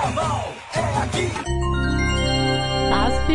Carnaval é aqui.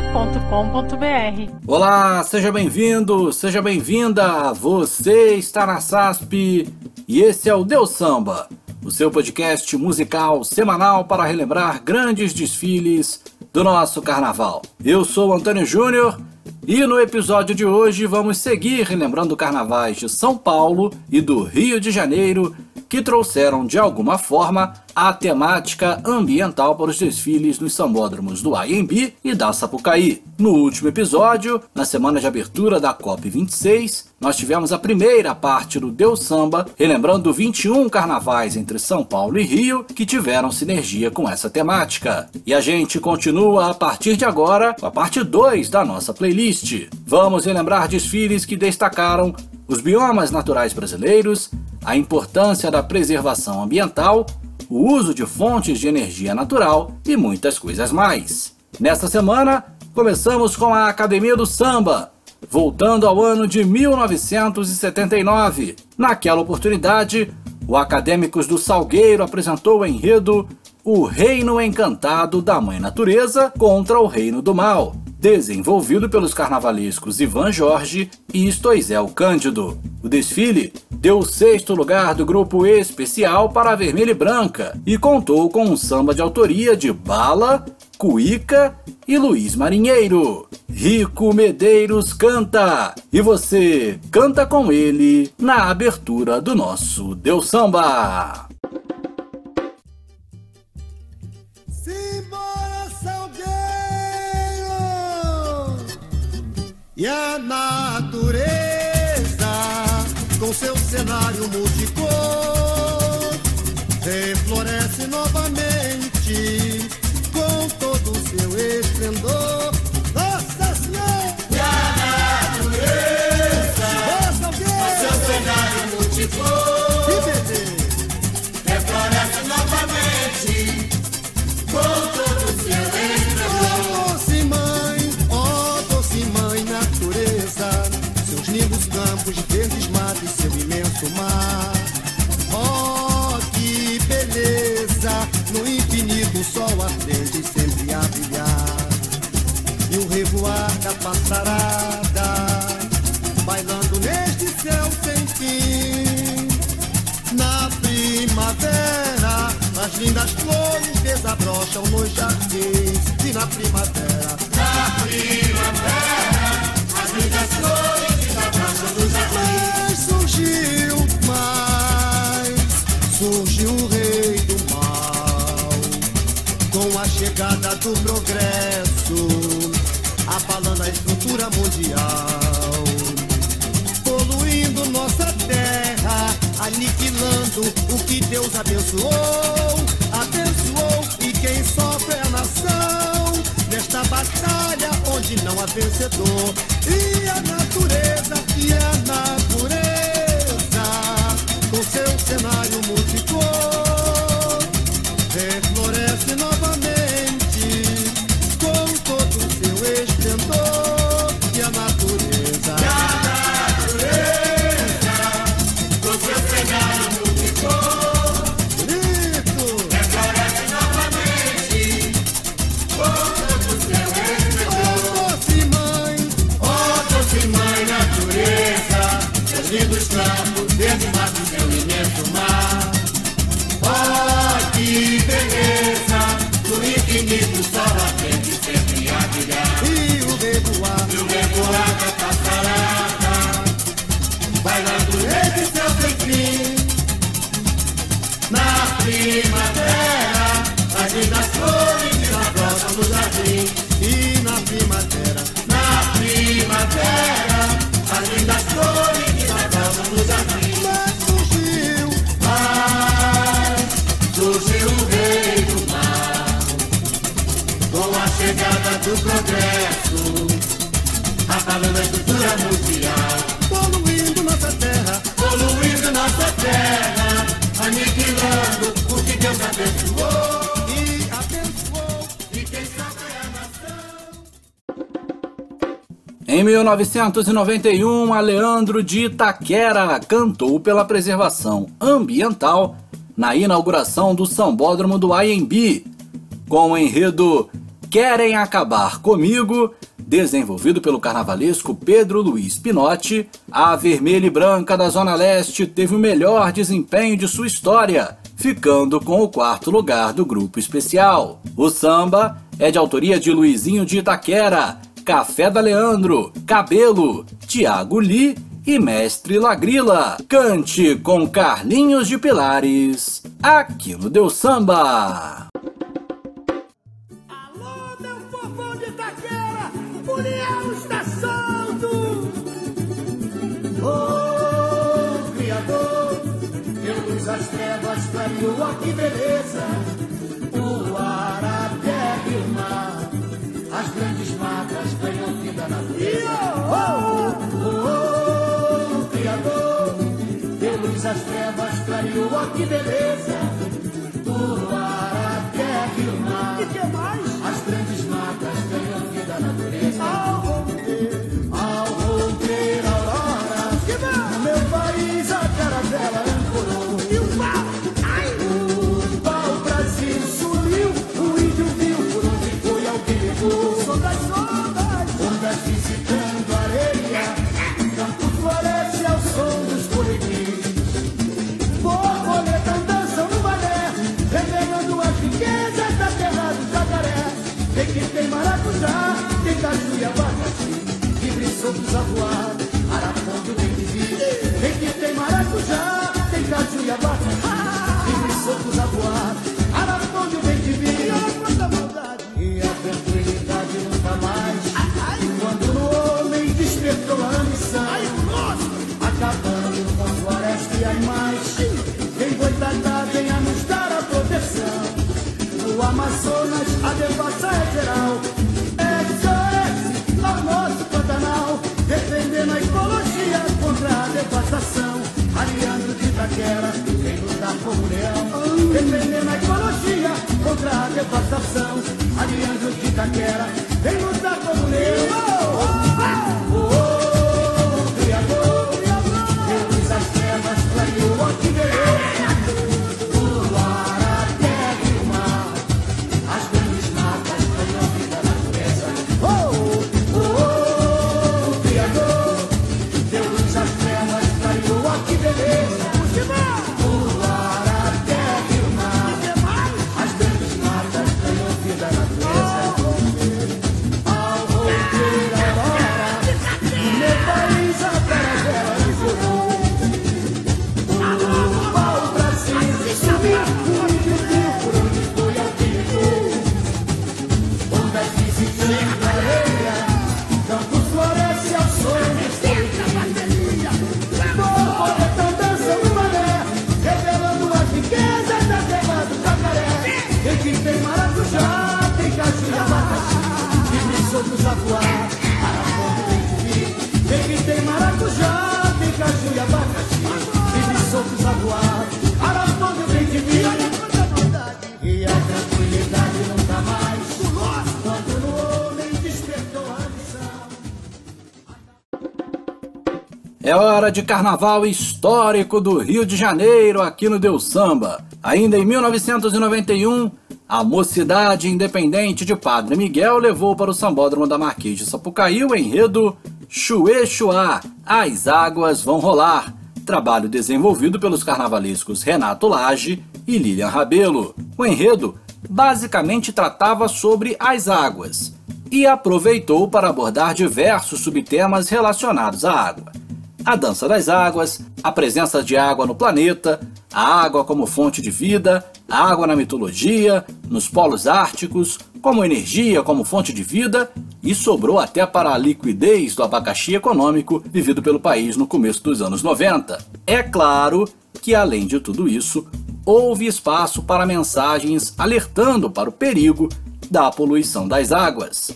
asp.com.br Olá, seja bem-vindo, seja bem-vinda. Você está na SASP e esse é o Deus Samba, o seu podcast musical semanal para relembrar grandes desfiles do nosso carnaval. Eu sou Antônio Júnior e no episódio de hoje vamos seguir relembrando carnavais de São Paulo e do Rio de Janeiro que trouxeram de alguma forma a temática ambiental para os desfiles nos sambódromos do AMB e da Sapucaí. No último episódio, na semana de abertura da COP26, nós tivemos a primeira parte do Deus Samba, relembrando 21 carnavais entre São Paulo e Rio que tiveram sinergia com essa temática. E a gente continua a partir de agora com a parte 2 da nossa playlist. Vamos relembrar desfiles que destacaram os biomas naturais brasileiros, a importância da preservação ambiental, o uso de fontes de energia natural e muitas coisas mais. Nesta semana, começamos com a Academia do Samba, voltando ao ano de 1979. Naquela oportunidade, o Acadêmicos do Salgueiro apresentou o enredo O Reino Encantado da Mãe Natureza contra o Reino do Mal, desenvolvido pelos carnavalescos Ivan Jorge e Stoizel Cândido. O desfile deu o sexto lugar do grupo especial para a Vermelha e Branca e contou com um samba de autoria de Bala, Cuíca e Luiz Marinheiro. Rico Medeiros canta e você canta com ele na abertura do nosso Deus Samba. E a natureza, com seu cenário multicor, refloresce novamente com todo o seu esplendor. Mar. Oh, que beleza, no infinito o sol aprende sempre a brilhar. E o revoar da passarada, bailando neste céu sem fim. Na primavera, as lindas flores desabrocham nos jardins. E na primavera, 1991, a Leandro de Itaquera cantou pela preservação ambiental na inauguração do Sambódromo do IMB. com o enredo Querem Acabar Comigo, desenvolvido pelo carnavalesco Pedro Luiz Pinotti, a Vermelha e Branca da Zona Leste teve o melhor desempenho de sua história, ficando com o quarto lugar do grupo especial. O samba é de autoria de Luizinho de Itaquera, Café da Leandro, Cabelo, Tiago Li e Mestre Lagrila. Cante com Carlinhos de Pilares, aqui no Deu Samba. Alô, meu povão de Itaquera, Muriel está solto. Ô, Criador, deu luz às trevas, clareou, ó que beleza. Clareou, ó que beleza. O ar, a terra e o mar. E que mais? As grandes soltos a voar, araponga tem que vir. Tem que tem maracujá, tem caju e abacaxi, livre soltos a voar, araponga tem que vir. E a tranquilidade nunca mais, quando no homem despertou a ambição acabando com a floresta e animais. Vem boitatá, venha nos dar a proteção. No Amazonas a devassa é geral. Contra a devastação. Aliando de Itaquera, vem lutar como leão. Defendendo a ecologia contra a devastação. Aliando de Itaquera, vem lutar como leão. É hora de carnaval histórico do Rio de Janeiro aqui no Deus Samba. Ainda em 1991, a Mocidade Independente de Padre Miguel levou para o Sambódromo da Marquês de Sapucaí o enredo Chuê Chuá, As Águas Vão Rolar, trabalho desenvolvido pelos carnavalescos Renato Lage e Lilian Rabelo. O enredo basicamente tratava sobre as águas e aproveitou para abordar diversos subtemas relacionados à água a dança das águas, a presença de água no planeta, a água como fonte de vida, a água na mitologia, nos polos árticos, como energia como fonte de vida, e sobrou até para a liquidez do abacaxi econômico vivido pelo país no começo dos anos 90. É claro que, além de tudo isso, houve espaço para mensagens alertando para o perigo da poluição das águas.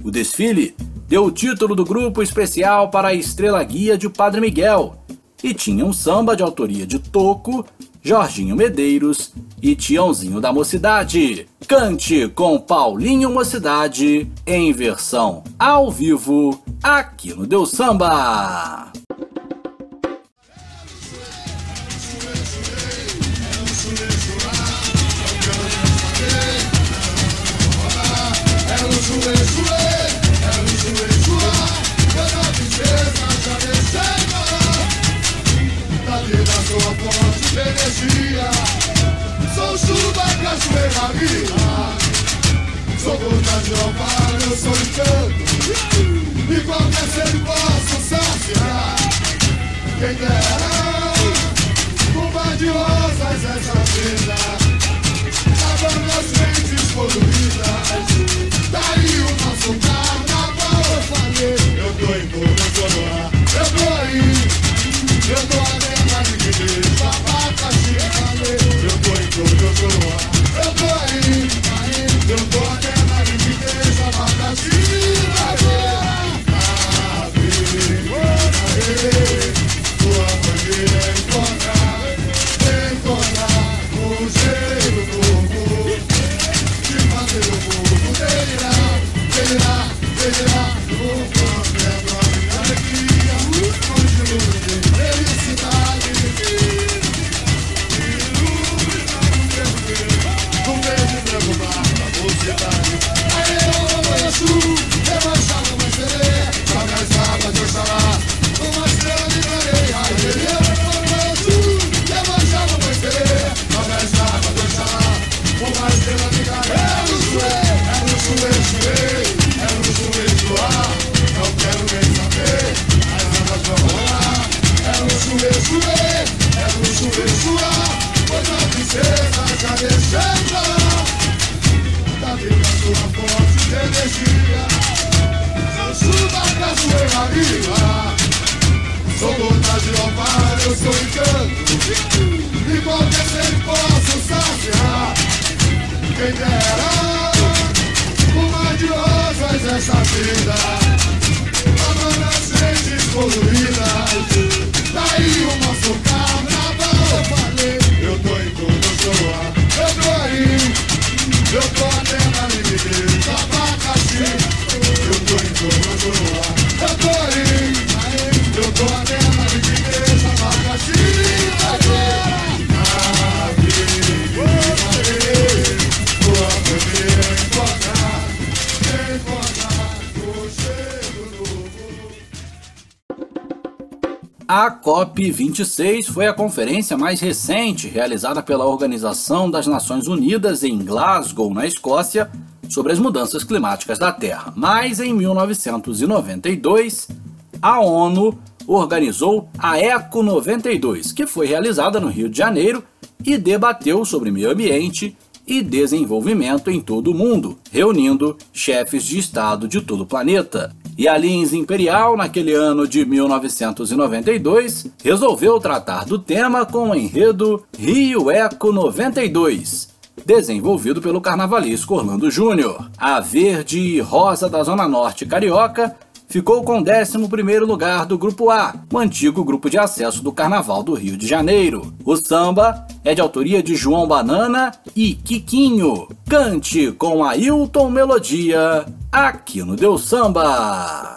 O desfile deu o título do grupo especial para a Estrela Guia de Padre Miguel e tinha um samba de autoria de Toco, Jorginho Medeiros e Tiãozinho da Mocidade. Cante com Paulinho Mocidade em versão ao vivo aqui no Deu Samba. Tá energia. Sou chuva cachoeira ferramentas. Sou vontade de roubar, eu sou encanto. E qualquer ser posso saciar. Quem dera, curva de rosas essa vida. Lavando as mentes poluídas. 2026 foi a conferência mais recente realizada pela Organização das Nações Unidas em Glasgow, na Escócia, sobre as mudanças climáticas da Terra. Mas em 1992, a ONU organizou a ECO 92, que foi realizada no Rio de Janeiro e debateu sobre meio ambiente e desenvolvimento em todo o mundo, reunindo chefes de Estado de todo o planeta e a Lins Imperial, naquele ano de 1992, resolveu tratar do tema com o enredo Rio Eco 92, desenvolvido pelo carnavalesco Orlando Júnior. A verde e rosa da Zona Norte carioca ficou com 11 lugar do Grupo A, o antigo grupo de acesso do Carnaval do Rio de Janeiro. O samba é de autoria de João Banana e Quiquinho. Cante com Ailton Melodia, aqui no Deu Samba.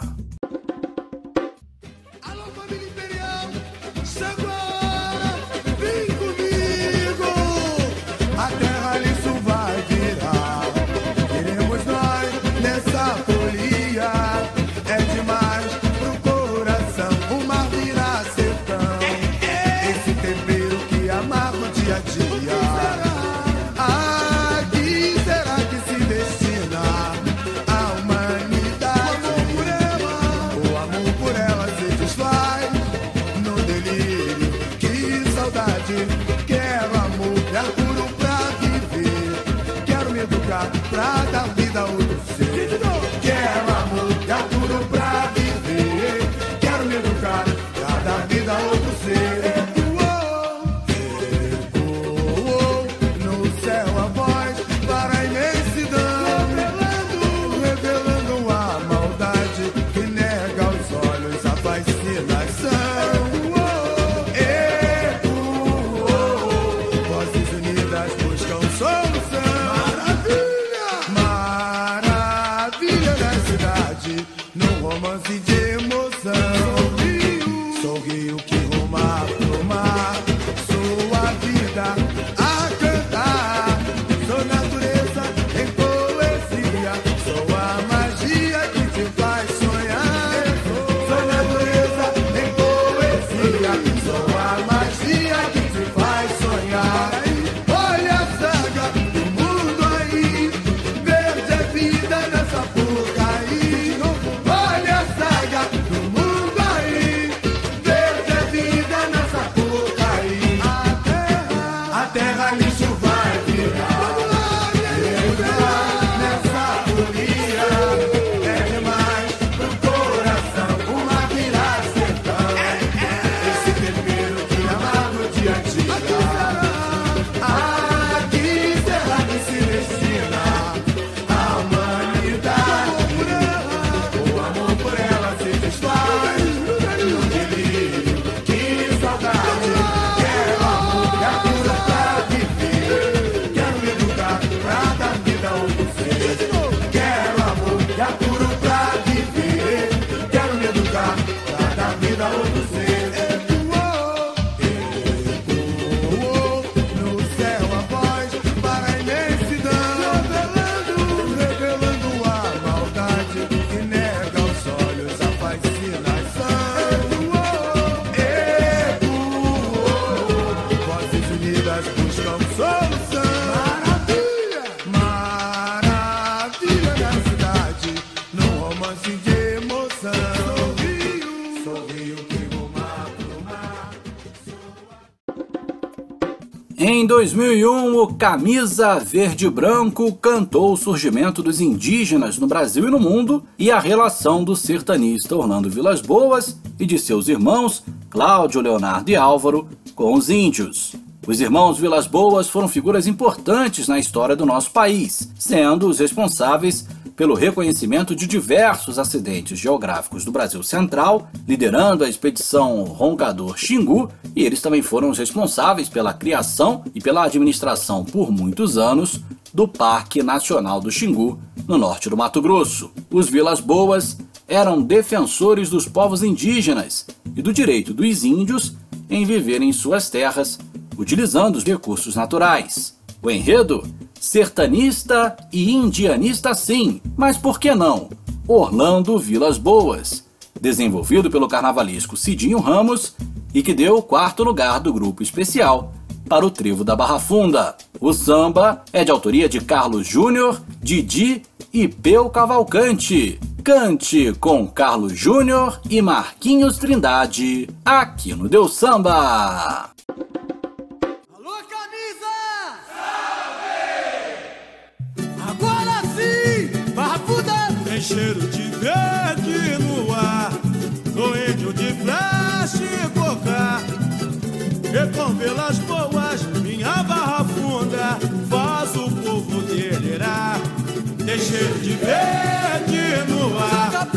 Em 2001, o Camisa Verde Branco cantou o surgimento dos indígenas no Brasil e no mundo e a relação do sertanista Orlando Vilas Boas e de seus irmãos Cláudio, Leonardo e Álvaro com os índios. Os irmãos Vilas Boas foram figuras importantes na história do nosso país, sendo os responsáveis pelo reconhecimento de diversos acidentes geográficos do Brasil Central, liderando a expedição Roncador Xingu, e eles também foram os responsáveis pela criação e pela administração por muitos anos do Parque Nacional do Xingu, no norte do Mato Grosso. Os Vilas Boas eram defensores dos povos indígenas e do direito dos índios em viver em suas terras, utilizando os recursos naturais. O enredo sertanista e indianista sim, mas por que não? Orlando Vilas Boas, desenvolvido pelo carnavalesco Cidinho Ramos e que deu o quarto lugar do grupo especial para o Trevo da Barra Funda. O samba é de autoria de Carlos Júnior, Didi e Peu Cavalcante. Cante com Carlos Júnior e Marquinhos Trindade, aqui no Deus Samba. Cheiro de verde no ar, no índio de flash e cocar. E com velas boas, minha barra funda faz o povo delirar. Tem cheiro de verde no ar,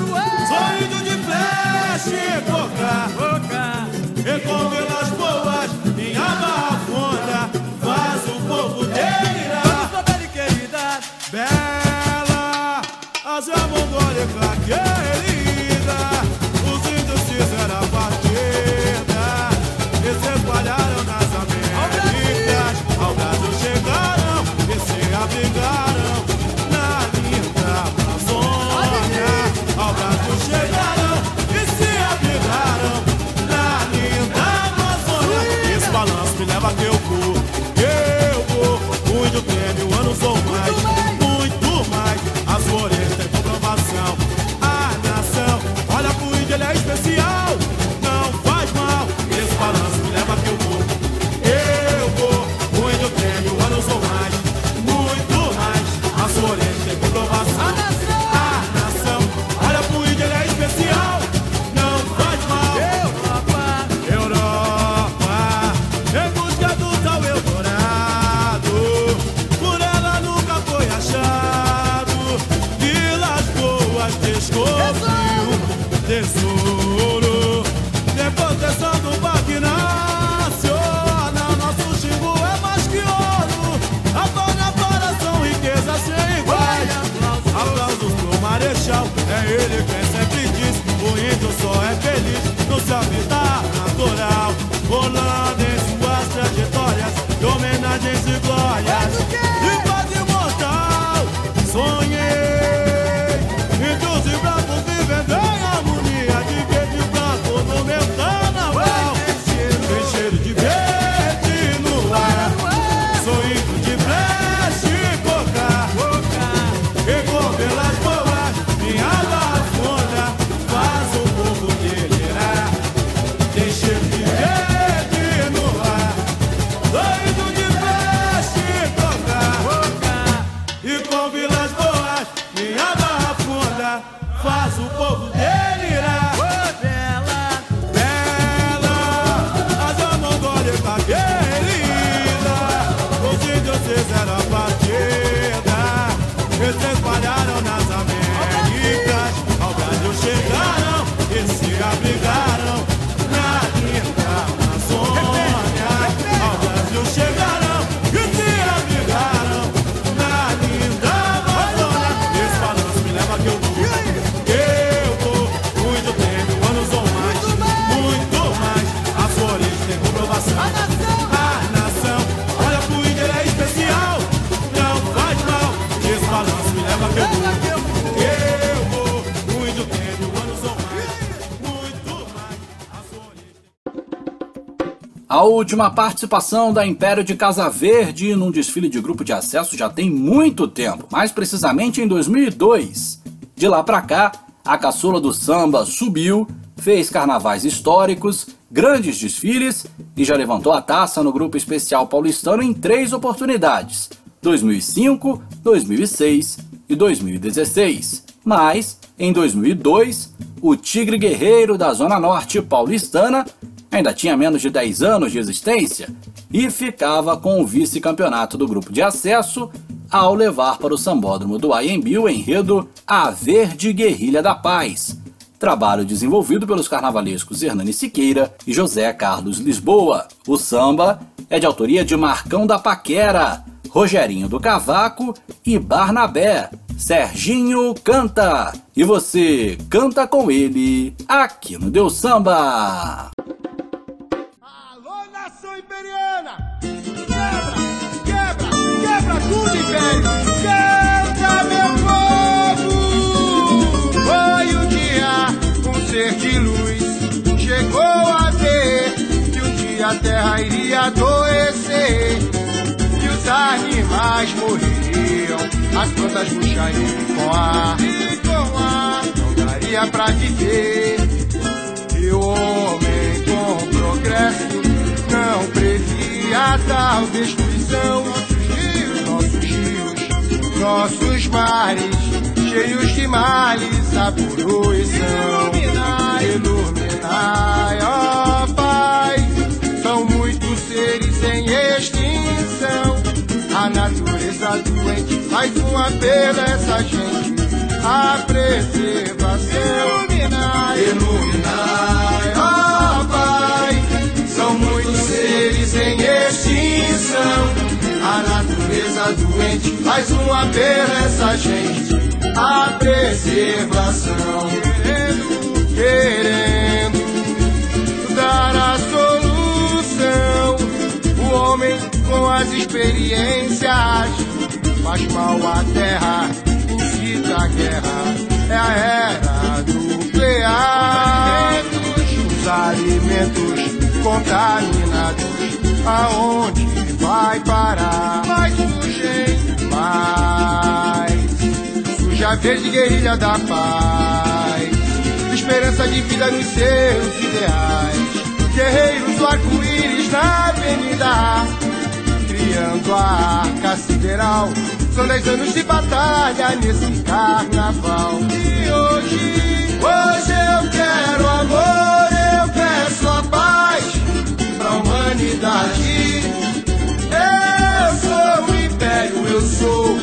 sou índio de flash e cocar. E com velas boas, minha barra funda faz o povo delirar. As amondolhas A última participação da Império de Casa Verde num desfile de grupo de acesso já tem muito tempo, mais precisamente em 2002. De lá pra cá, a caçula do samba subiu, fez carnavais históricos grandes desfiles e já levantou a taça no grupo especial paulistano em três oportunidades: 2005, 2006 e 2016. Mas, em 2002, o Tigre Guerreiro da Zona Norte paulistana ainda tinha menos de 10 anos de existência e ficava com o vice-campeonato do grupo de acesso ao levar para o sambódromo do IMB o enredo A Verde Guerrilha da Paz, trabalho desenvolvido pelos carnavalescos Hernani Siqueira e José Carlos Lisboa. O samba é de autoria de Marcão da Paquera, Rogerinho do Cavaco e Barnabé. Serginho canta e você canta com ele aqui no Deus Samba. Iria adoecer e os animais morreriam, as plantas murchariam com ar, e com ar não daria pra viver. E o homem com progresso não previa tal destruição. Nossos rios, nossos mares, cheios de males, a poluição. Iluminai, iluminai, A natureza doente faz um apelo a essa gente. A preservação. Iluminai, iluminai, ó Pai. São muitos seres em extinção. A natureza doente faz um apelo a essa gente. A preservação. Querendo, querendo dar a solução. O homem com as experiências faz mal à terra, incita a guerra. É a era nuclear. Os alimentos contaminados, aonde vai parar? Mais sujeito, mais suja verde guerrilha da paz. Esperança de vida nos seus ideais. Guerreiros do arco-íris na avenida criando a arca sideral. São dez anos de batalha nesse carnaval. E hoje, hoje eu quero amor, eu peço a paz pra humanidade. Eu sou o império, eu sou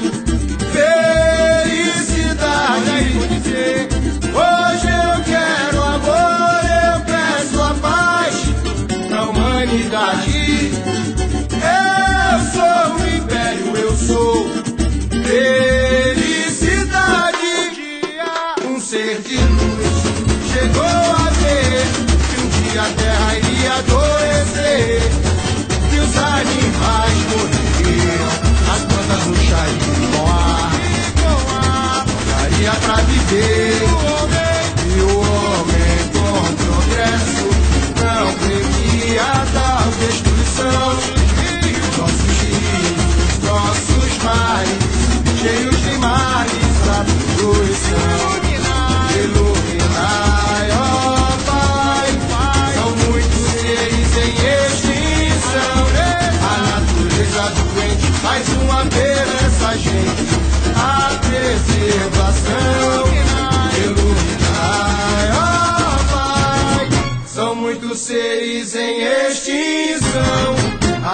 felicidade. Hoje pra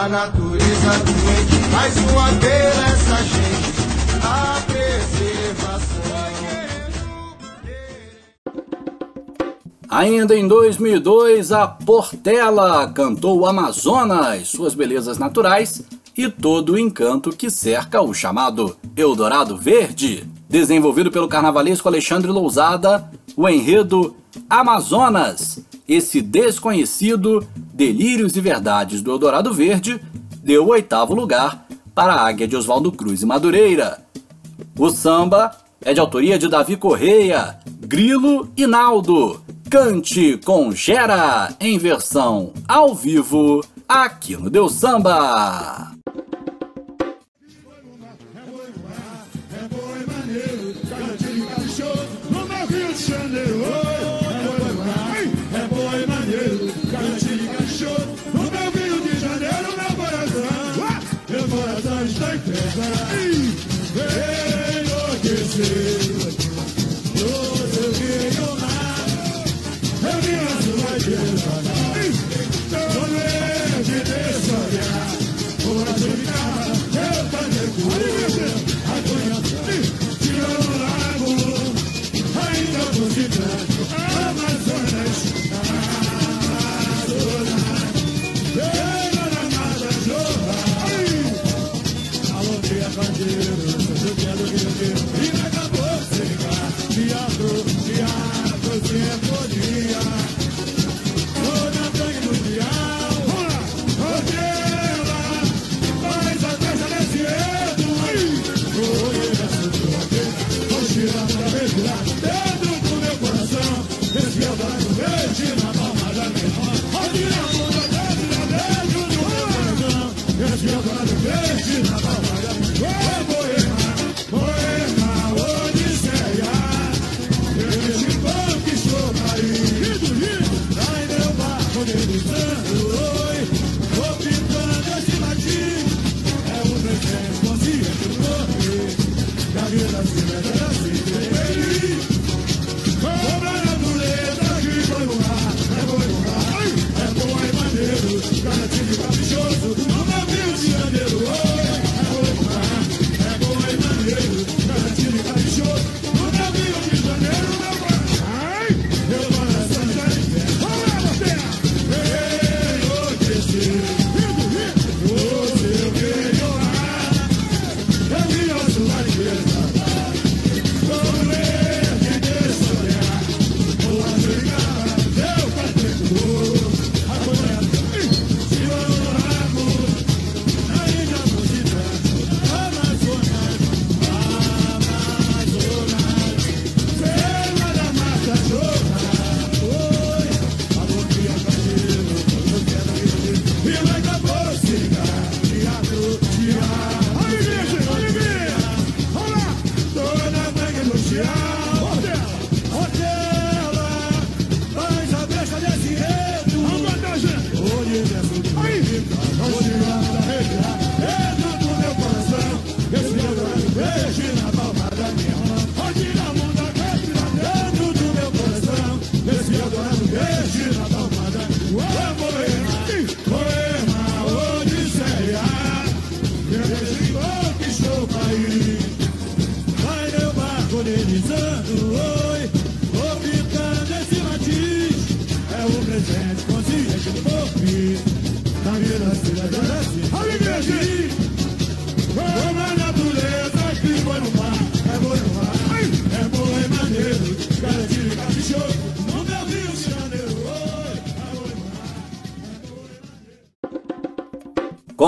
A natureza doente faz um apelo a essa gente. A preservação. Ainda em 2002, a Portela cantou Amazonas, suas belezas naturais e todo o encanto que cerca o chamado Eldorado Verde. Desenvolvido pelo carnavalesco Alexandre Lousada, o enredo Amazonas, esse desconhecido Delírios e Verdades do Eldorado Verde, deu o oitavo lugar para a Águia de Oswaldo Cruz e Madureira. O samba é de autoria de Davi Correia, Grilo e Naldo. Cante com Gera em versão ao vivo aqui no Deus Samba. you.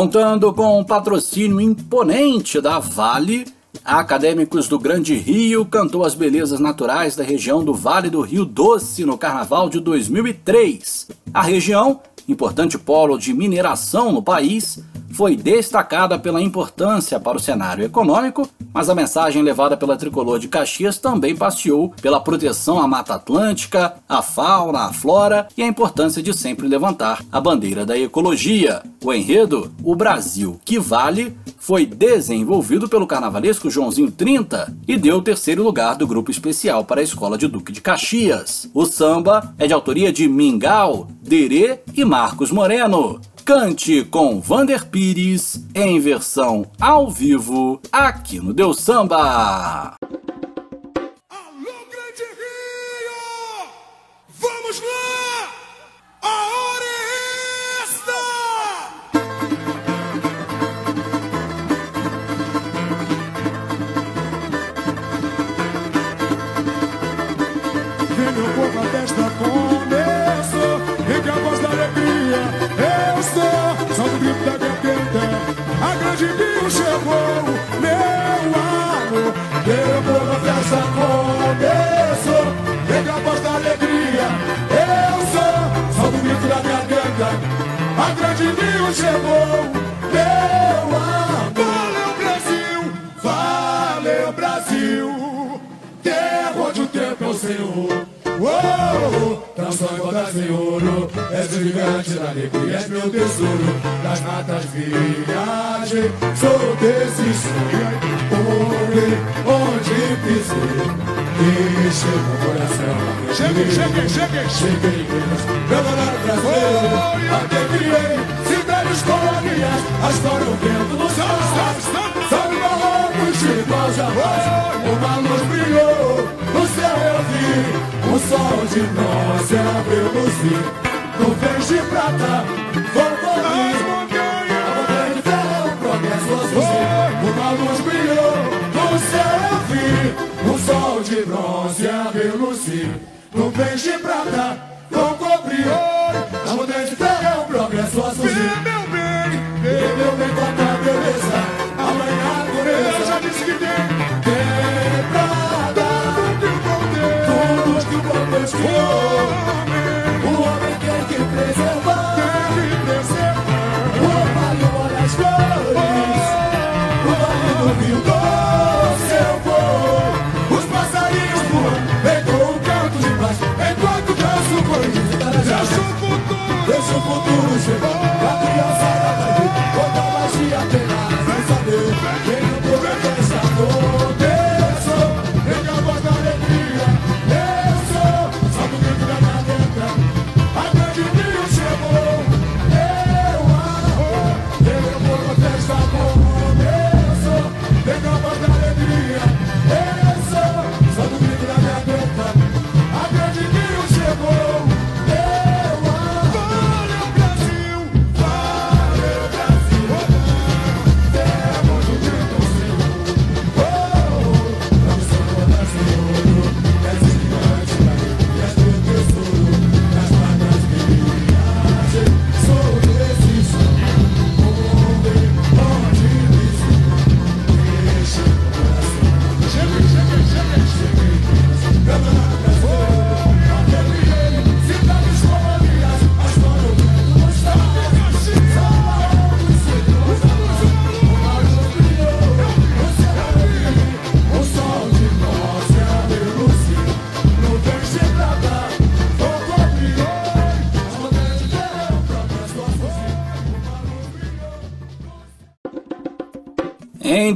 Contando com um patrocínio imponente da Vale, Acadêmicos do Grande Rio cantou as belezas naturais da região do Vale do Rio Doce no Carnaval de 2003. A região, importante polo de mineração no país, foi destacada pela importância para o cenário econômico, mas a mensagem levada pela tricolor de Caxias também passeou pela proteção à Mata Atlântica, à fauna, à flora e a importância de sempre levantar a bandeira da ecologia. O enredo, O Brasil que Vale, foi desenvolvido pelo carnavalesco Joãozinho 30 e deu o terceiro lugar do grupo especial para a Escola de Duque de Caxias. O samba é de autoria de Mingau, Derê e Marcos Moreno. Cante com Vander Pires em versão ao vivo aqui no Deus Samba. Chegou Meu amor povo, a festa começou que a voz da alegria Eu sou Só do grito da garganta A grande Rio chegou ouro. És o gigante da alegria, és meu tesouro. Das matas viagem, sou desse sonho. Onde, onde dizer que chega o coração. Cheguei, cheguei, cheguei. Cheguei, Campeonato Brasileiro, até criei cidades colônias, a história o vento no céu. Sabe balões de igual jamais, uma luz brilhou, sol de nós abriu luzir, nuvens de prata, folclore, a montanha de ferro, o progresso azul, uma luz brilhou, no céu eu vi, o sol de bronze abriu luzir, nuvens de prata, Jésus.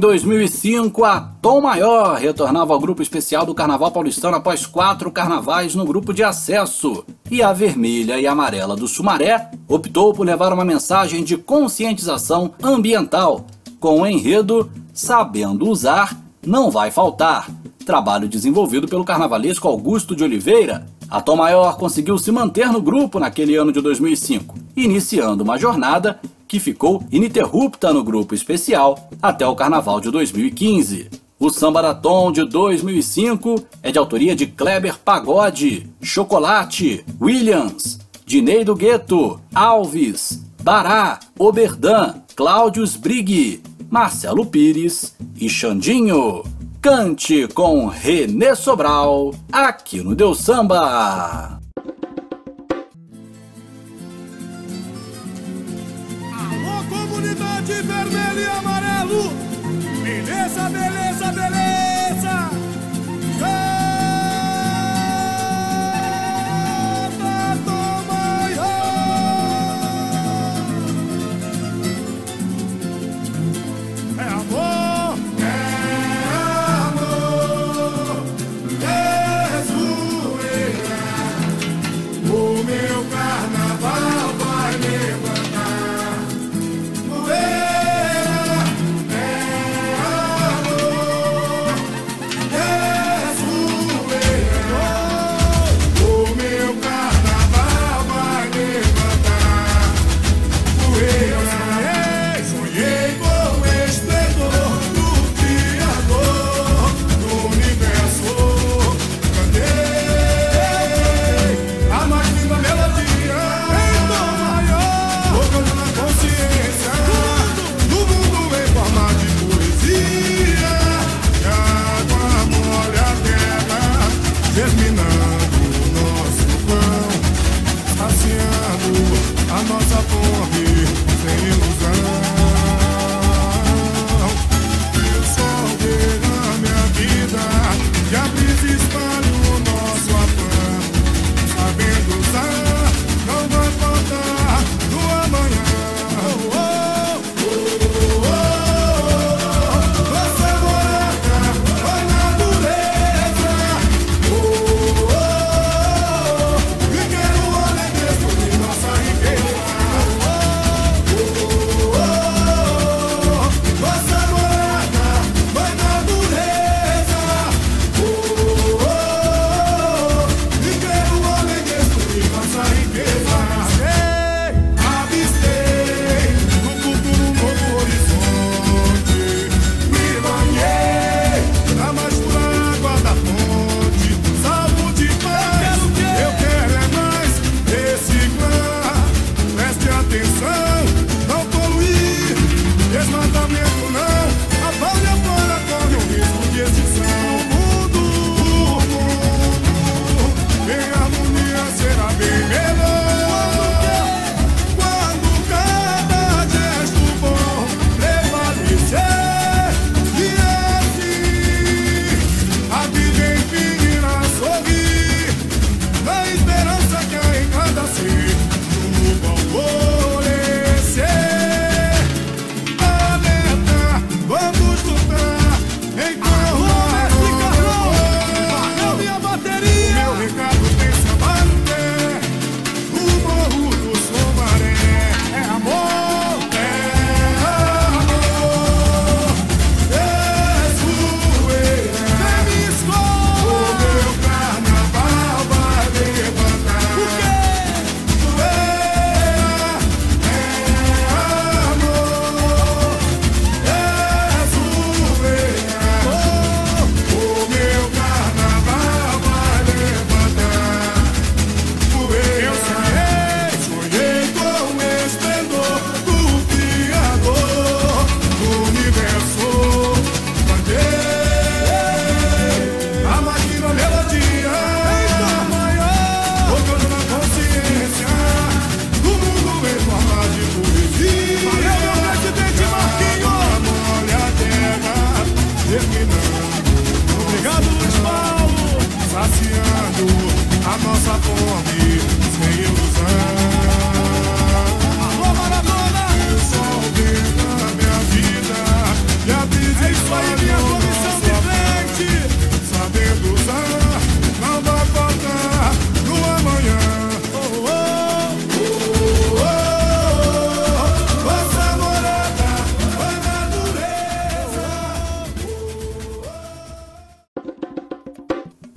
2005, a Tom Maior retornava ao grupo especial do Carnaval Paulistano após quatro carnavais no grupo de acesso. E a Vermelha e Amarela do Sumaré optou por levar uma mensagem de conscientização ambiental, com o enredo Sabendo Usar, Não Vai Faltar. Trabalho desenvolvido pelo carnavalesco Augusto de Oliveira. A Tom Maior conseguiu se manter no grupo naquele ano de 2005, iniciando uma jornada que ficou ininterrupta no grupo especial até o carnaval de 2015. O Samba da Tom de 2005 é de autoria de Kleber Pagode, Chocolate, Williams, Dinei do Gueto, Alves, Bará, Oberdan, Cláudio Brigg, Marcelo Pires e Xandinho. Cante com Renê Sobral, aqui no Deu Samba. Comunidade vermelho e amarelo! Beleza, beleza, beleza!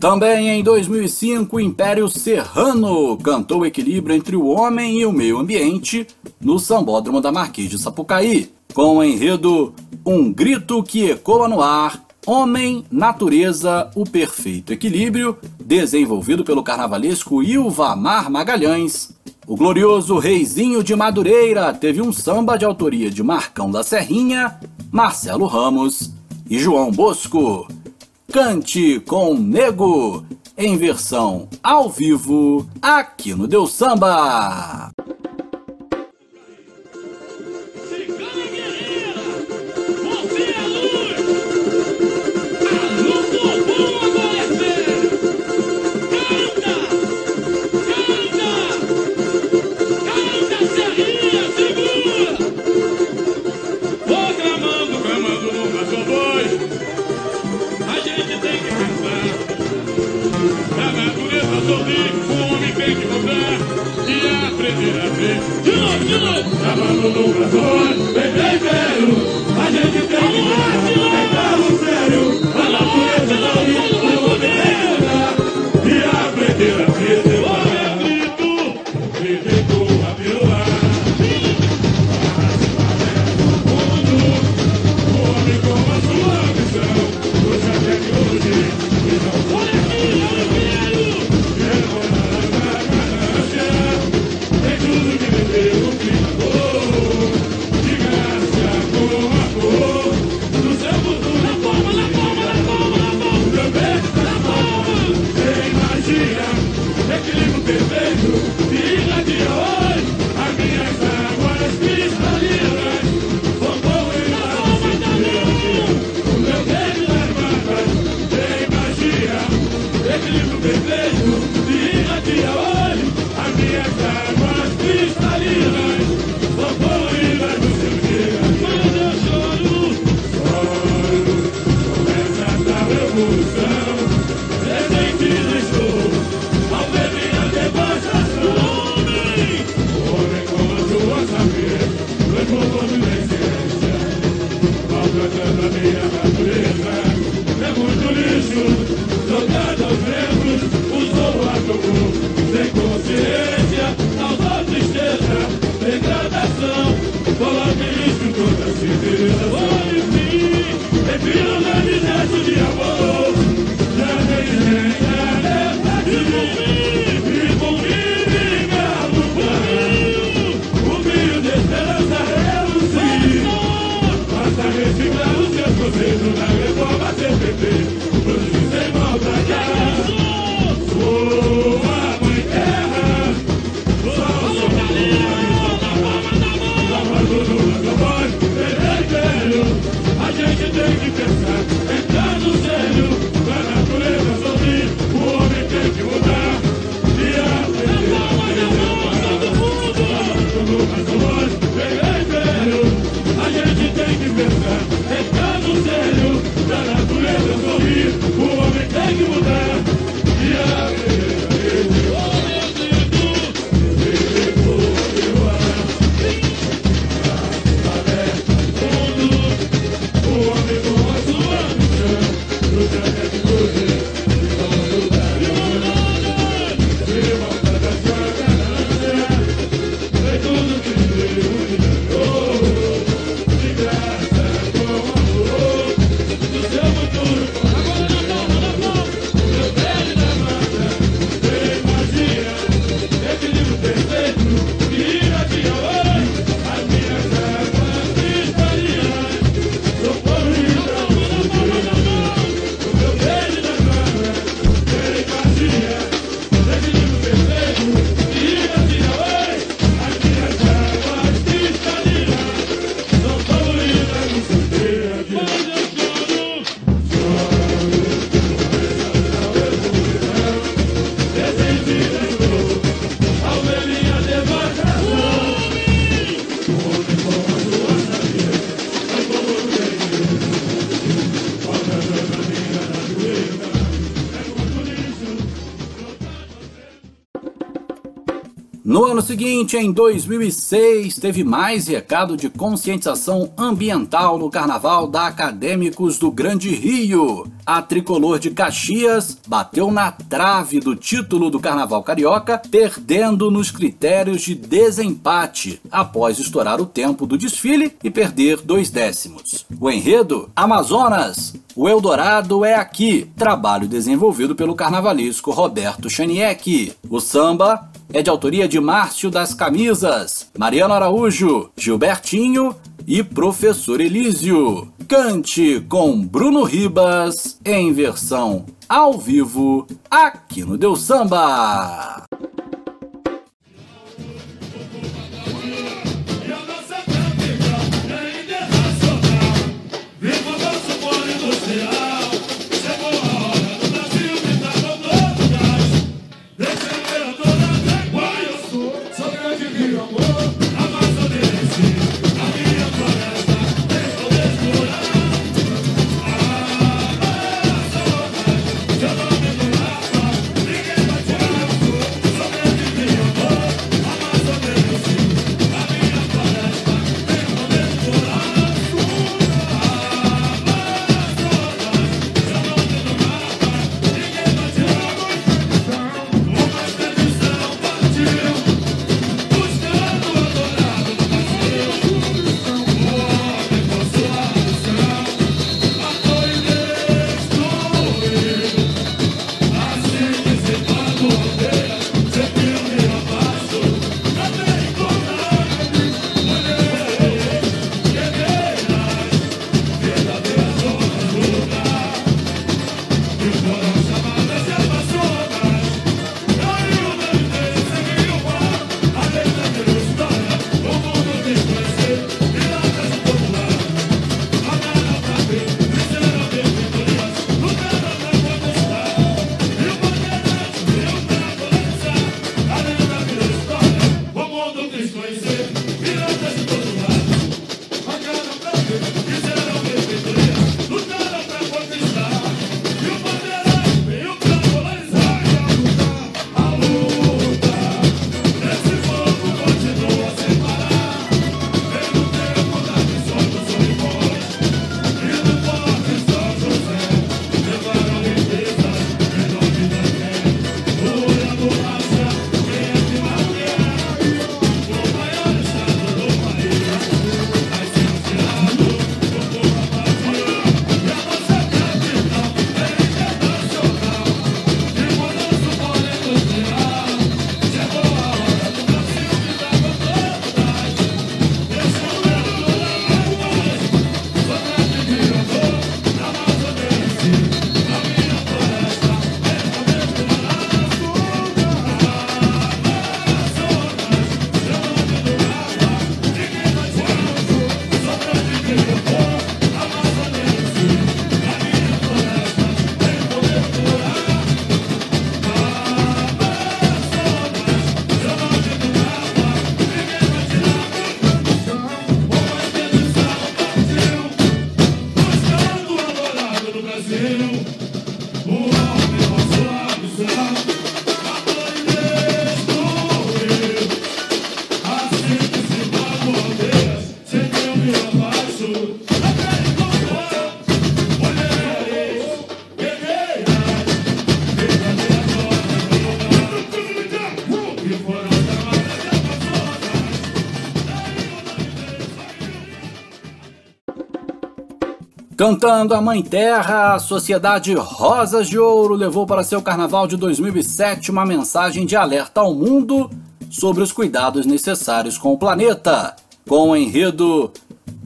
Também em 2005, o Império Serrano cantou o equilíbrio entre o homem e o meio ambiente no Sambódromo da Marquês de Sapucaí, com o enredo Um Grito que Ecoa no Ar, Homem, Natureza, o Perfeito Equilíbrio, desenvolvido pelo carnavalesco Ilvamar Magalhães. O glorioso Reizinho de Madureira teve um samba de autoria de Marcão da Serrinha, Marcelo Ramos e João Bosco. Cante com Nego, em versão ao vivo, aqui no Deu Samba. e aprender a ver. De novo, de novo. Trabalho no Brasil, bem, bem, velho. A gente tem que Yeah. Seguinte, em 2006, teve mais recado de conscientização ambiental no Carnaval da Acadêmicos do Grande Rio. A tricolor de Caxias bateu na trave do título do Carnaval Carioca, perdendo nos critérios de desempate, após estourar o tempo do desfile e perder dois décimos. O enredo: Amazonas, o Eldorado é aqui, trabalho desenvolvido pelo carnavalesco Roberto Chaniek. O samba é de autoria de Márcio das Camisas, Mariano Araújo, Gilbertinho e Professor Elísio. Cante com Bruno Ribas em versão ao vivo aqui no Deus Samba. Cantando a Mãe Terra, a Sociedade Rosas de Ouro levou para seu carnaval de 2007 uma mensagem de alerta ao mundo sobre os cuidados necessários com o planeta. Com o enredo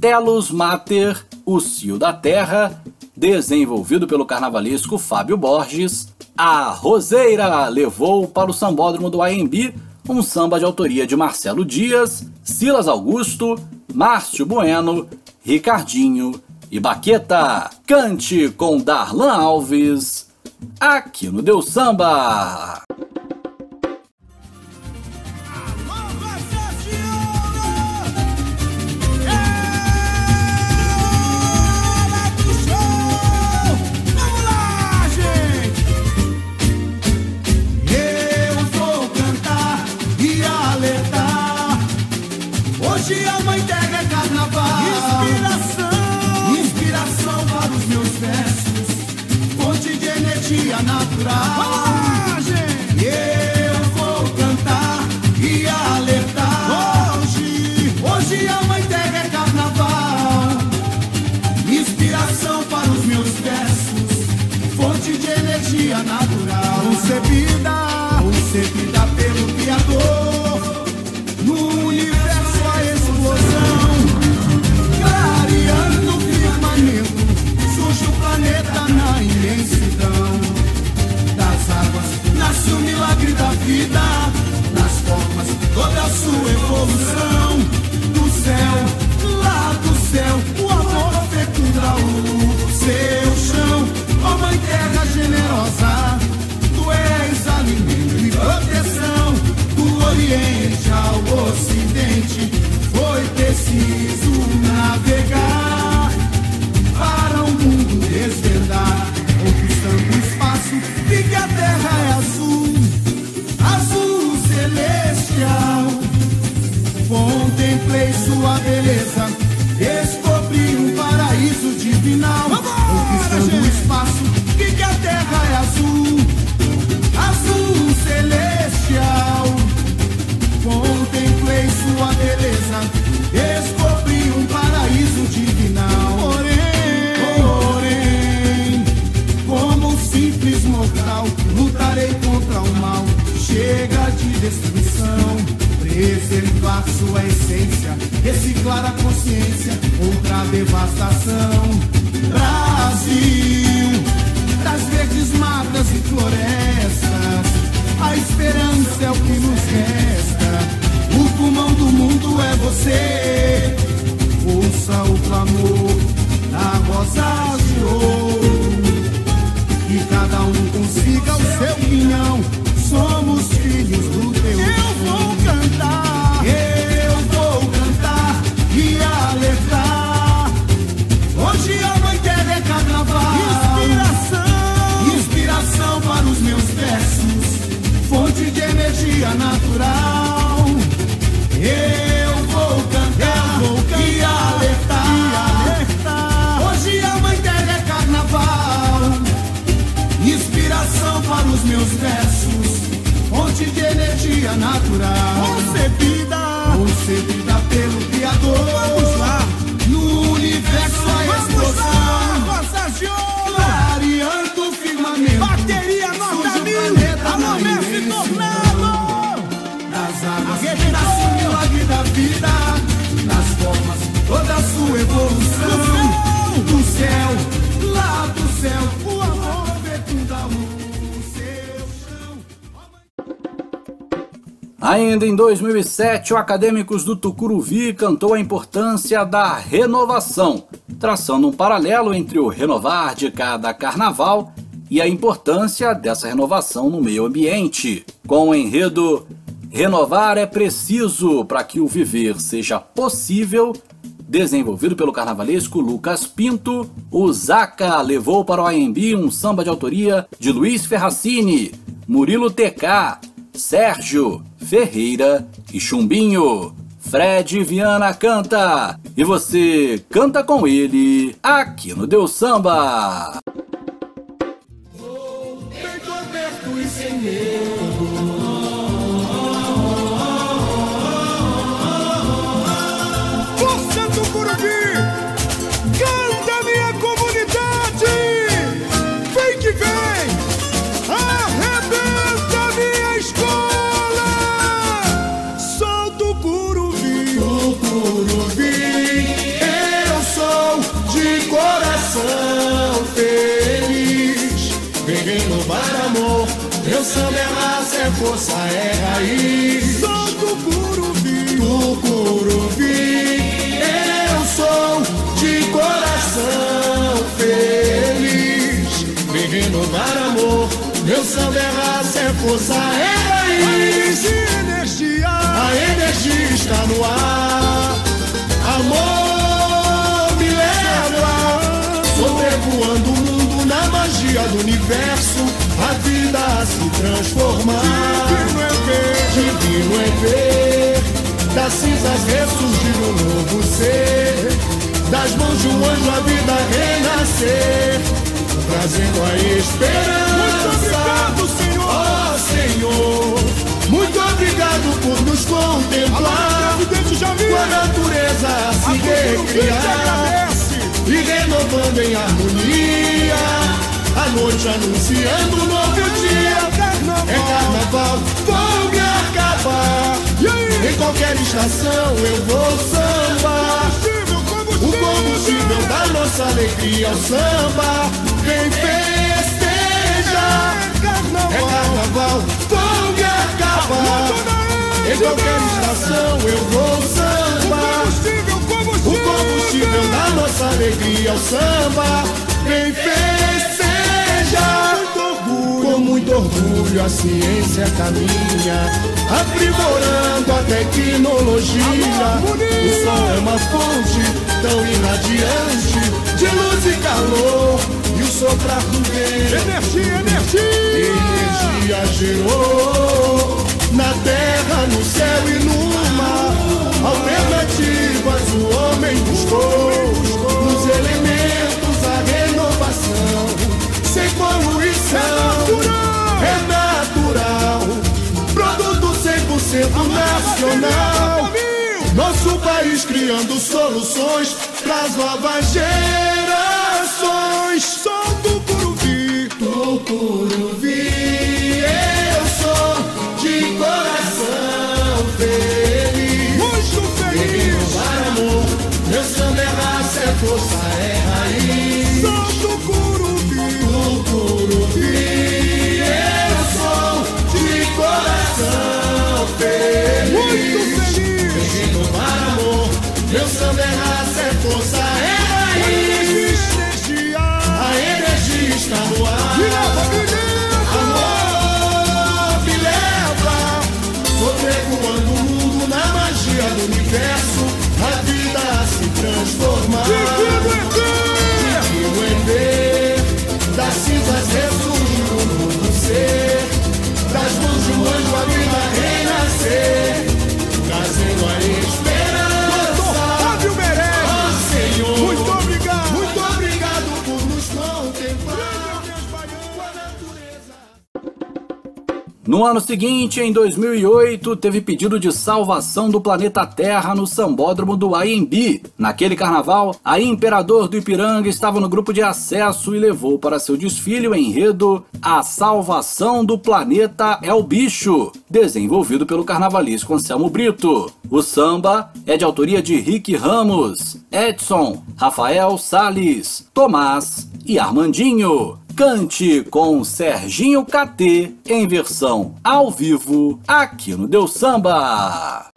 Telos Mater, o Cio da Terra, desenvolvido pelo carnavalesco Fábio Borges, a Roseira levou para o sambódromo do AMB um samba de autoria de Marcelo Dias, Silas Augusto, Márcio Bueno, Ricardinho e Baqueta. Cante com Darlan Alves, aqui no Deus Samba. Energia natural. Nasce o milagre da vida, nas formas, toda a sua evolução. Do céu, lá do céu, o amor fecunda o seu chão. Ó Mãe Terra generosa, tu és alimento e proteção. Do Oriente ao Ocidente, foi preciso navegar para o mundo desvendar, conquistando o espaço 2007, o Acadêmicos do Tucuruvi cantou a importância da renovação, traçando um paralelo entre o renovar de cada carnaval e a importância dessa renovação no meio ambiente. Com o enredo Renovar é preciso para que o viver seja possível, desenvolvido pelo carnavalesco Lucas Pinto, o Zaca levou para o AMB um samba de autoria de Luiz Ferracini, Murilo TK, Sérgio, Ferreira e Chumbinho. Fred Viana canta e você canta com ele aqui no Deus Samba. Peito força, é raiz. Curubi! O Curubi, eu sou de coração feliz. Vem renovar amor, meu samba é raça, é força, é raiz. De energia! A energia está no ar. Amor me leva. Sobrevoando o mundo na magia do universo. A vida a se transformar meu é ver das cinzas ressurgir um novo ser, das mãos de um anjo a vida renascer, trazendo a esperança. Muito obrigado, Senhor. Ó oh, Senhor, muito obrigado por nos contemplar. Com a natureza a se recriar e renovando em harmonia. A noite anunciando um novo dia. É carnaval. Em qualquer estação eu vou sambar. O combustível da nossa alegria é o samba. Vem festejar. É carnaval, me acabar. Em qualquer estação eu vou sambar. O combustível da nossa alegria é o samba. Vem festejar. Orgulho a ciência caminha, aprimorando a tecnologia. O sol é uma fonte tão irradiante de luz e calor. E o soprar do vento, Energia, energia! energia gerou na terra, no céu e no mar. Alternativas o homem buscou nos elementos a renovação. Sem poluição, 100% nacional. Nosso país criando soluções para as novas gerações. Sou do Curuvi, do Curuvi. Eu sou de coração feliz. Muito feliz! Para amor, meu samba é raça, é força, é No ano seguinte, em 2008, teve pedido de salvação do planeta Terra no sambódromo do AMB. Naquele carnaval, a Imperador do Ipiranga estava no grupo de acesso e levou para seu desfile o enredo A Salvação do Planeta é o Bicho, desenvolvido pelo carnavalesco Anselmo Brito. O samba é de autoria de Rick Ramos, Edson, Rafael Sales, Tomás e Armandinho. Cante com Serginho KT em versão ao vivo aqui no Deu Samba.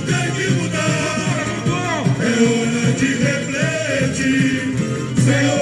Tem que mudar. É hora de refletir. Senhor,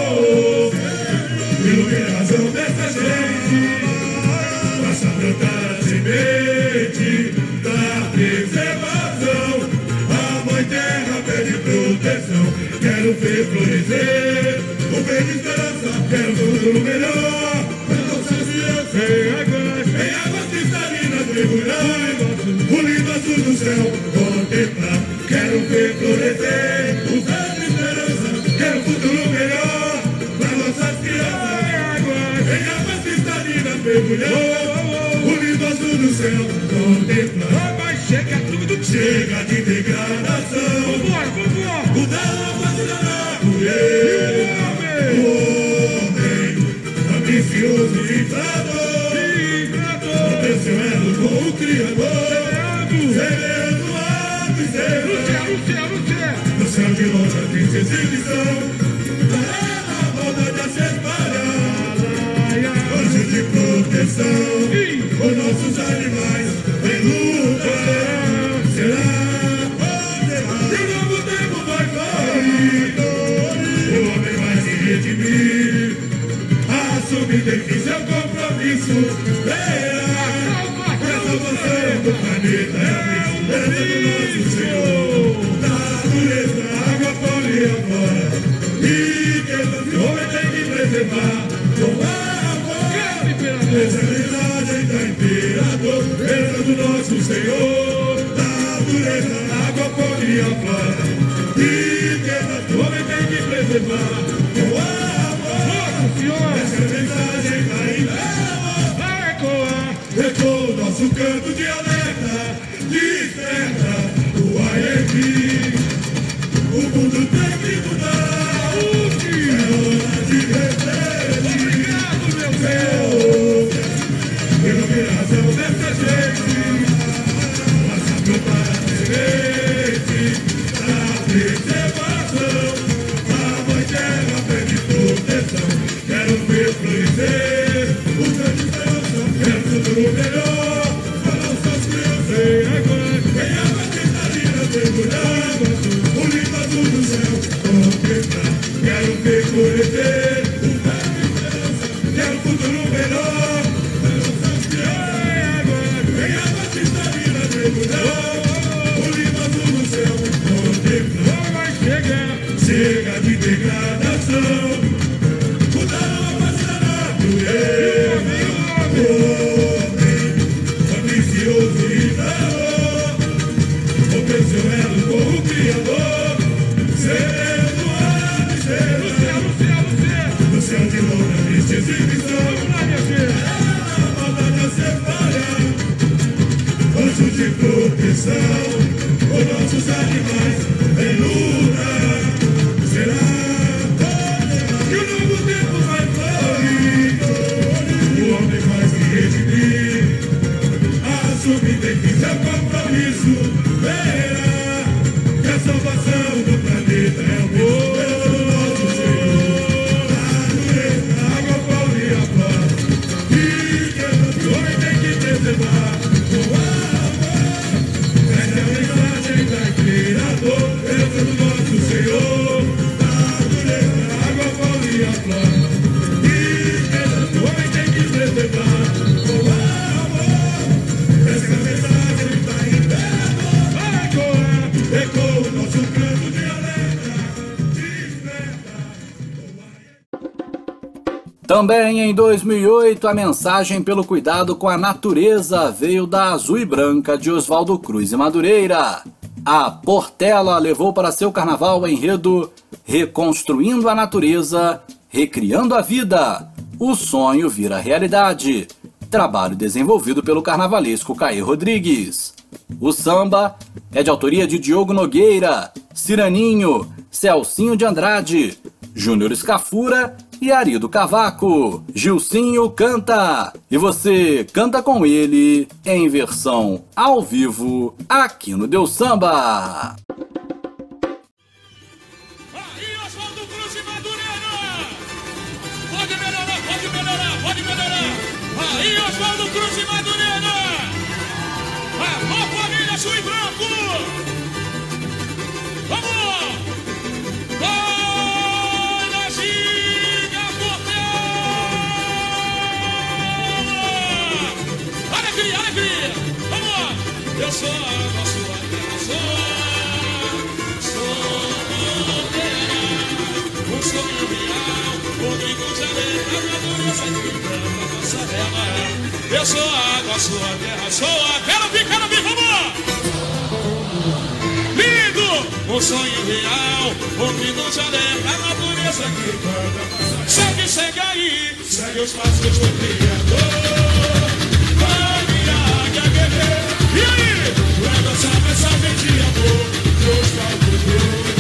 Elo com o Criador. Sereno a miséria. No céu de lona, triste exibição. A maldade a separar. Anjo de proteção. Também em 2008, a mensagem pelo cuidado com a natureza veio da Azul e Branca de Oswaldo Cruz e Madureira. A Portela levou para seu carnaval o enredo Reconstruindo a Natureza, Recriando a Vida. O sonho vira realidade. Trabalho desenvolvido pelo carnavalesco Caê Rodrigues. O samba é de autoria de Diogo Nogueira, Ciraninho, Celcinho de Andrade, Júnior Escafura e Arido Cavaco. Gilcinho canta e você canta com ele em versão ao vivo aqui no Deus Samba. Aí, Oswaldo Cruz e Madureira! Pode melhorar, pode melhorar, pode melhorar! Aí, Oswaldo Cruz e Madureira! Alô, família e Branco! Vamos! Eu sou a sua terra, sou, sou terra, um sonho real, comigo já vem a natureza que canta nossa rela. Eu sou a água, sou a terra, sou a... Quero vir, quero vir, vamos lá! Lindo! Um sonho real, comigo já vem a natureza que rela. Segue, segue aí, segue os passos do Criador. Essa mensagem de amor. Deus. Olha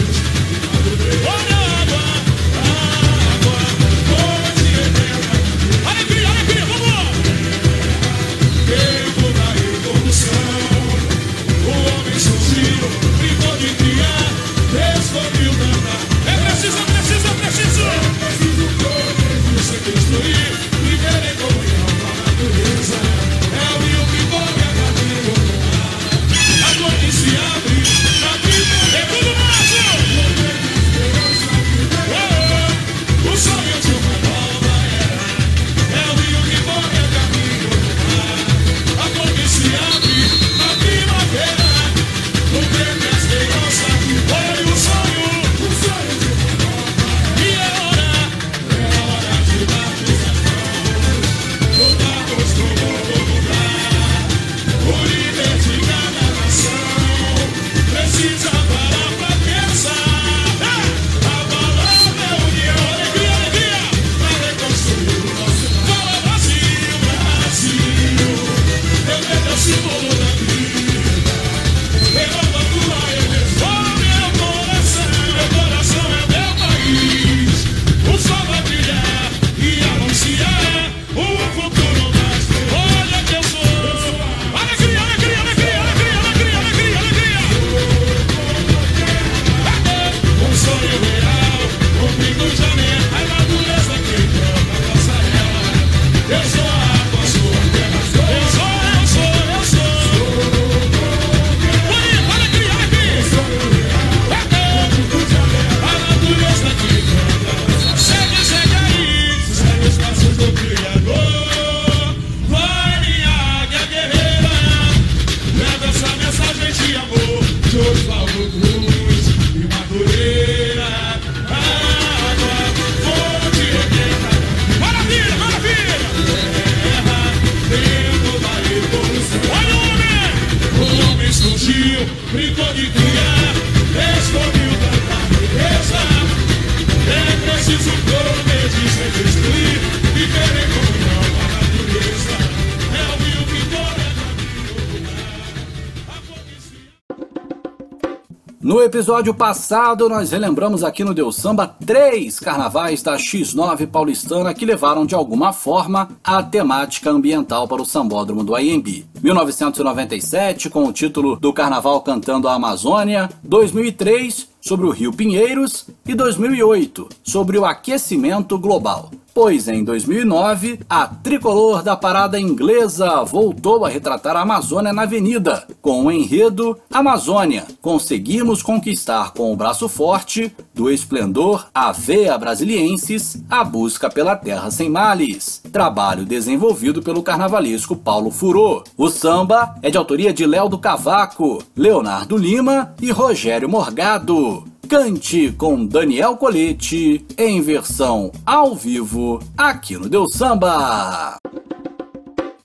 episódio passado, nós relembramos aqui no Deus Samba três carnavais da X9 paulistana que levaram de alguma forma a temática ambiental para o sambódromo do IMB. 1997, com o título do Carnaval Cantando a Amazônia, 2003, sobre o Rio Pinheiros e 2008, sobre o aquecimento global pois em 2009 a tricolor da parada inglesa voltou a retratar a Amazônia na Avenida, com o enredo Amazônia, conseguimos conquistar com o braço forte, do esplendor à veia brasilienses, a busca pela terra sem males. Trabalho desenvolvido pelo carnavalesco Paulo Furô. O samba é de autoria de Léo do Cavaco, Leonardo Lima e Rogério Morgado. Cante com Daniel Colete em versão ao vivo aqui no Deu Samba.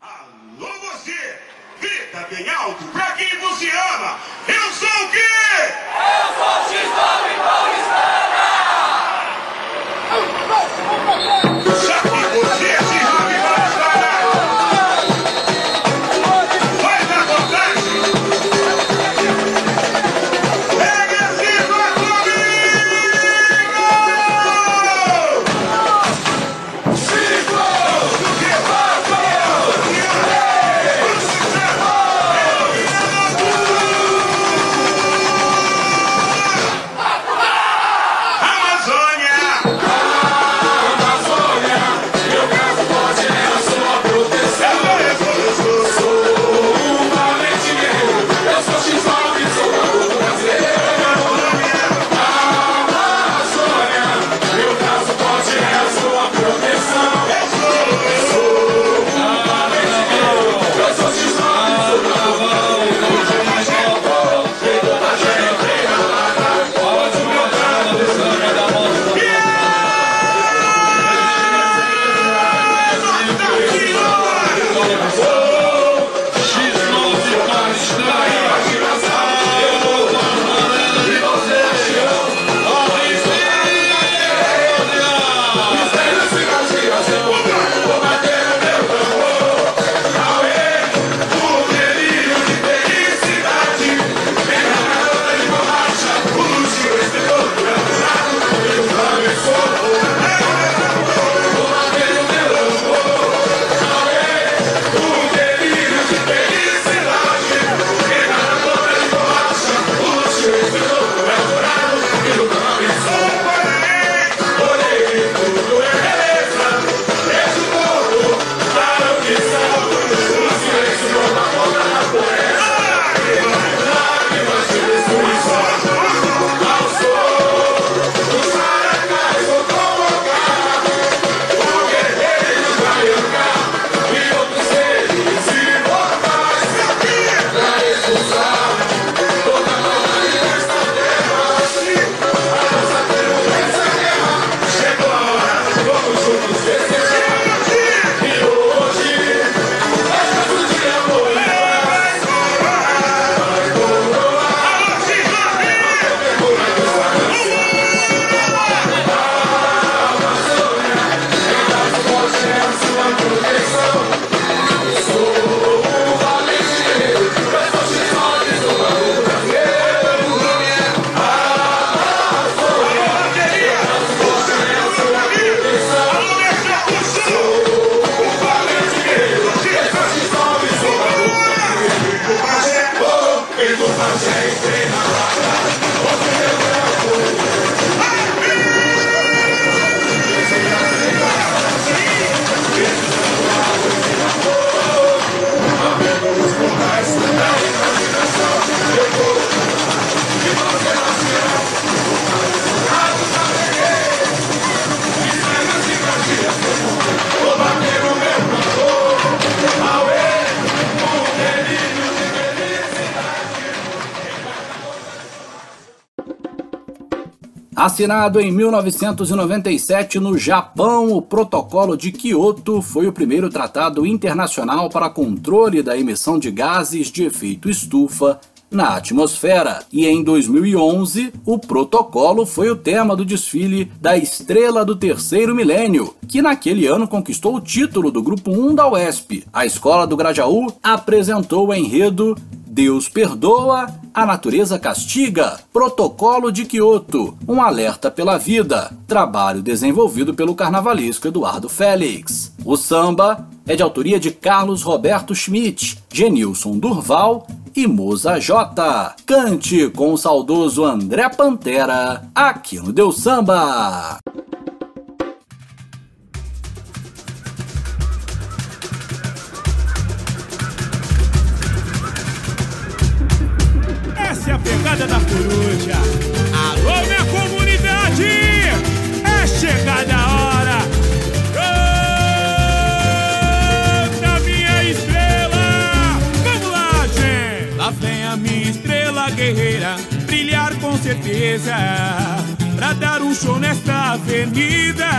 Alô você, grita bem alto pra quem você ama. Eu sou o quê? Eu sou X9 Paulistana! Já que Assinado em 1997 no Japão, o Protocolo de Kyoto foi o primeiro tratado internacional para controle da emissão de gases de efeito estufa na atmosfera. E em 2011, o protocolo foi o tema do desfile da Estrela do Terceiro Milênio, que naquele ano conquistou o título do Grupo 1 da UESP. A Escola do Grajaú apresentou o enredo Deus perdoa, a natureza castiga. Protocolo de Kyoto, um alerta pela vida. Trabalho desenvolvido pelo carnavalesco Eduardo Félix. O samba é de autoria de Carlos Roberto Schmidt, Genilson Durval e Moza J. Cante com o saudoso André Pantera, aqui no Deus Samba. Essa é a pegada da coruja. Alô, minha comunidade! É chegada a hora. Canta, minha estrela! Vamos lá, gente! Lá vem a minha estrela guerreira, brilhar com certeza. Pra dar um show nesta avenida.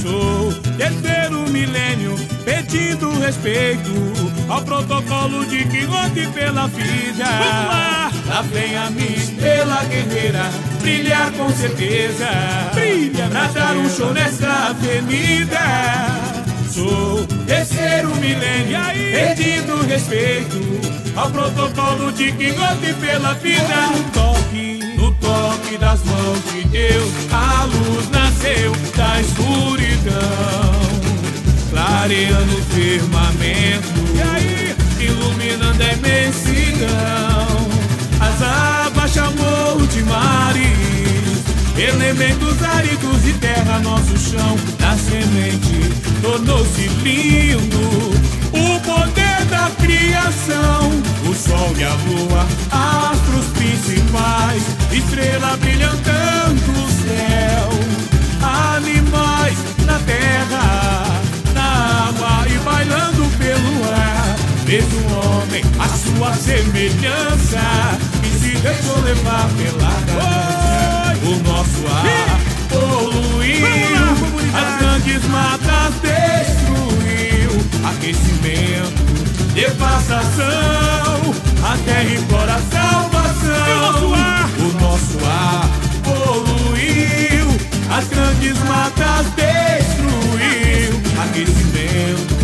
Sou terceiro milênio, pedindo respeito ao protocolo de Quixote pela vida. Lá! Vem a minha estrela guerreira, brilhar com certeza. Brilha pra dar um show nesta avenida. Sou terceiro milênio, pedindo respeito ao protocolo de Quixote pela vida. No toque, no toque das mãos de Deus, a luz nasceu da escuridão clareando o firmamento, e aí, iluminando a imensidão. As águas chamou de mares, elementos áridos de terra, nosso chão, na semente, tornou-se lindo. O poder da criação, o sol e a lua, astros principais, estrela brilhantando o céu, animais na terra na água e bailando pelo ar. Um homem a sua semelhança e se deixou levar pela. O nosso ar poluiu, as grandes matas destruiu, aquecimento, devassação, a terra implora salvação. O nosso ar. Poluiu, as grandes matas destruiu. Aquecimento,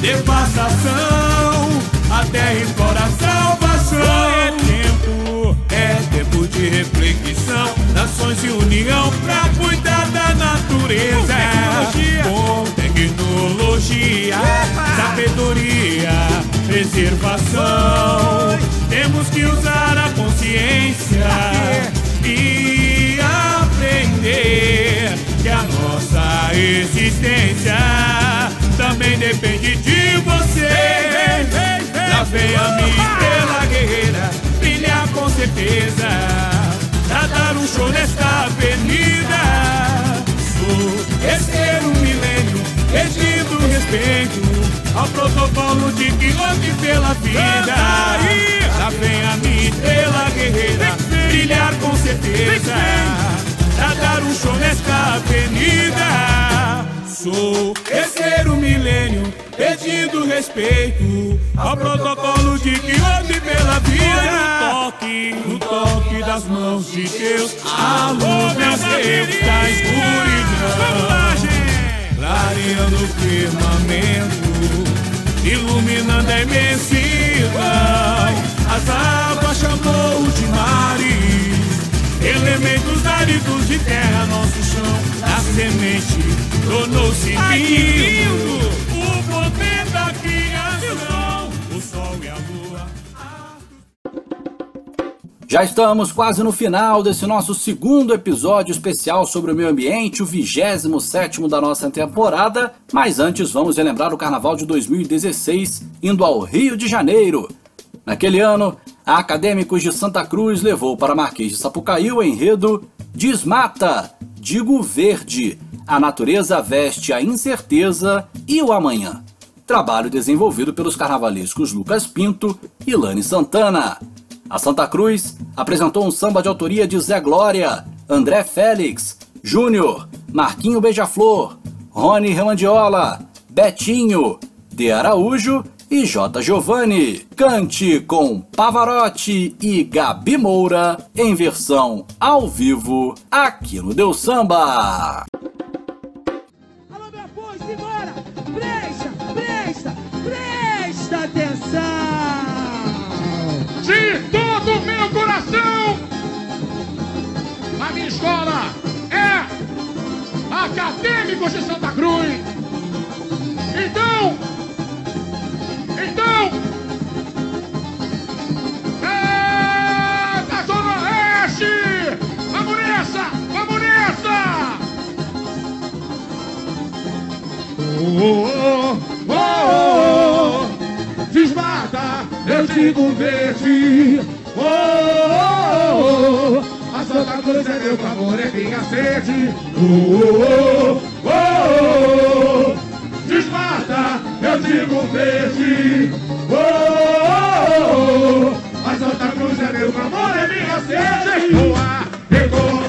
devassação, a terra implora salvação. De reflexão, nações e união pra cuidar da natureza. Com tecnologia, sabedoria, preservação. Temos que usar a consciência e aprender que a nossa existência também depende de você. Lá vem a minha estrela guerreira, brilhar com certeza, um show nesta avenida. Sou terceiro milênio, pedindo respeito ao protocolo de Quixote pela vida. Lá vem a minha estrela guerreira, brilhar com certeza pra dar um show nesta avenida. Sou terceiro milênio, pedindo respeito ao protocolo de Quixote pela vida. No toque, no toque das mãos de Deus, a luz nasceu da escuridão. Clareando o firmamento, iluminando a imensidão. As águas chamou de mares Elementos áridos de terra, nosso chão, semente tornou-se lindo. O poder da criação, o sol e a lua. Já estamos quase no final desse nosso segundo episódio especial sobre o meio ambiente, o 27 da nossa temporada. Mas antes, vamos relembrar o carnaval de 2016, indo ao Rio de Janeiro. Naquele ano, a Acadêmicos de Santa Cruz levou para Marquês de Sapucaí o enredo Desmata, digo verde, a natureza veste a incerteza e o amanhã. Trabalho desenvolvido pelos carnavalescos Lucas Pinto e Lani Santana. A Santa Cruz apresentou um samba de autoria de Zé Glória, André Félix, Júnior, Marquinho Beija-Flor, Rony Remandiola, Betinho, De Araújo e J. Giovanni. Cante com Pavarotti e Gabi Moura em versão ao vivo aqui no Deu Samba. Alô, minha força, simbora! Presta, presta, presta atenção! De todo meu coração, a minha escola é Acadêmicos de Santa Cruz. Então, não! É da Zona Oeste! Vamos nessa! Vamos nessa! Oh, oh, oh, oh, Desmata, eu digo verde. Oh, oh, oh, oh. A Santa Cruz é meu favor, é minha sede. Oh, oh, oh, oh, oh. oh. Tá, eu digo verde. Oh, oh, oh, oh, oh. Mas Santa Cruz é meu amor, é minha sede. Ecoa, ecoa.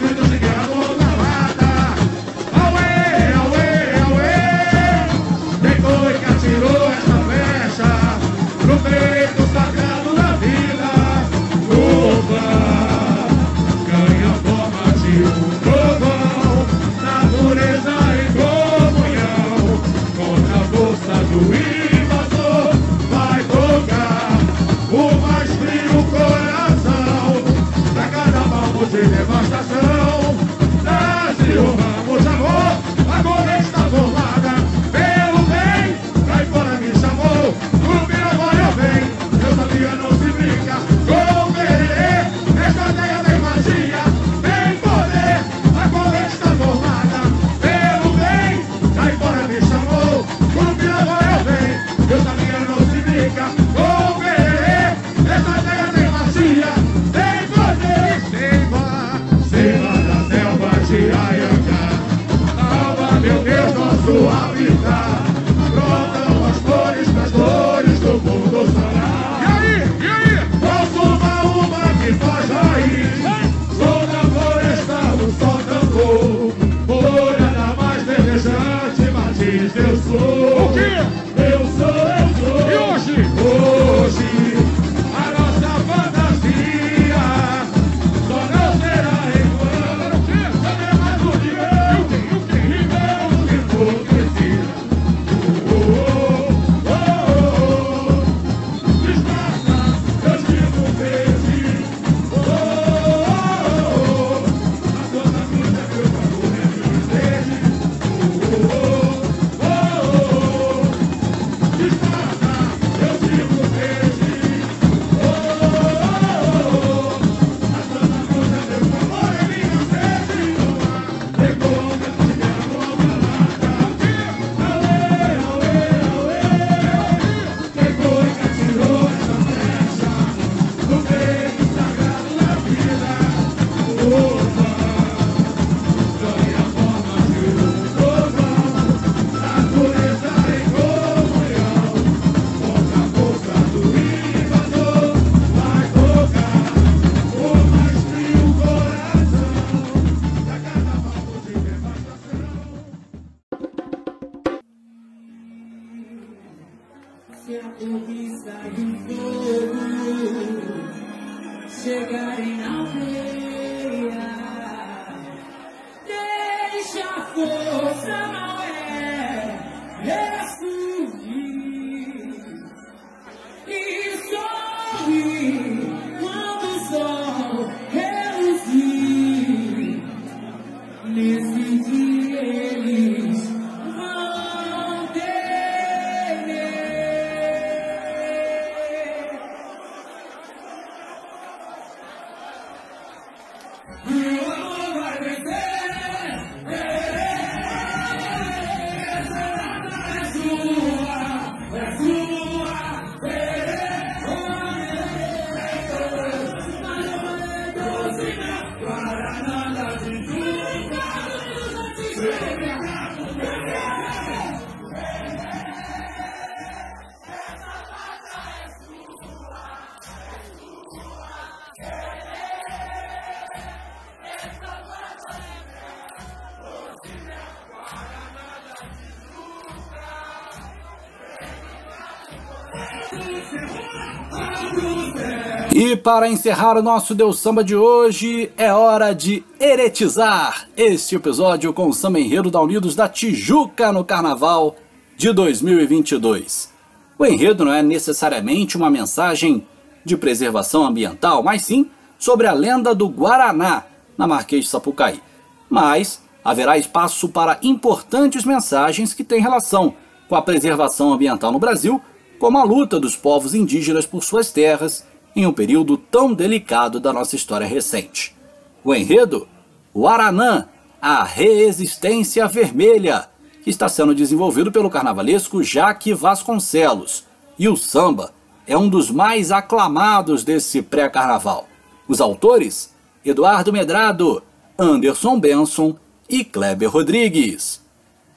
E para encerrar o nosso Deus Samba de hoje, é hora de eretizar este episódio com o samba enredo da Unidos da Tijuca no Carnaval de 2022. O enredo não é necessariamente uma mensagem de preservação ambiental, mas sim sobre a lenda do Guaraná na Marquês de Sapucaí. Mas haverá espaço para importantes mensagens que têm relação com a preservação ambiental no Brasil, como a luta dos povos indígenas por suas terras em um período tão delicado da nossa história recente. O enredo? O Aranã, a Resistência Vermelha, que está sendo desenvolvido pelo carnavalesco Jaque Vasconcelos. E o samba é um dos mais aclamados desse pré-carnaval. Os autores? Eduardo Medrado, Anderson Benson e Kleber Rodrigues.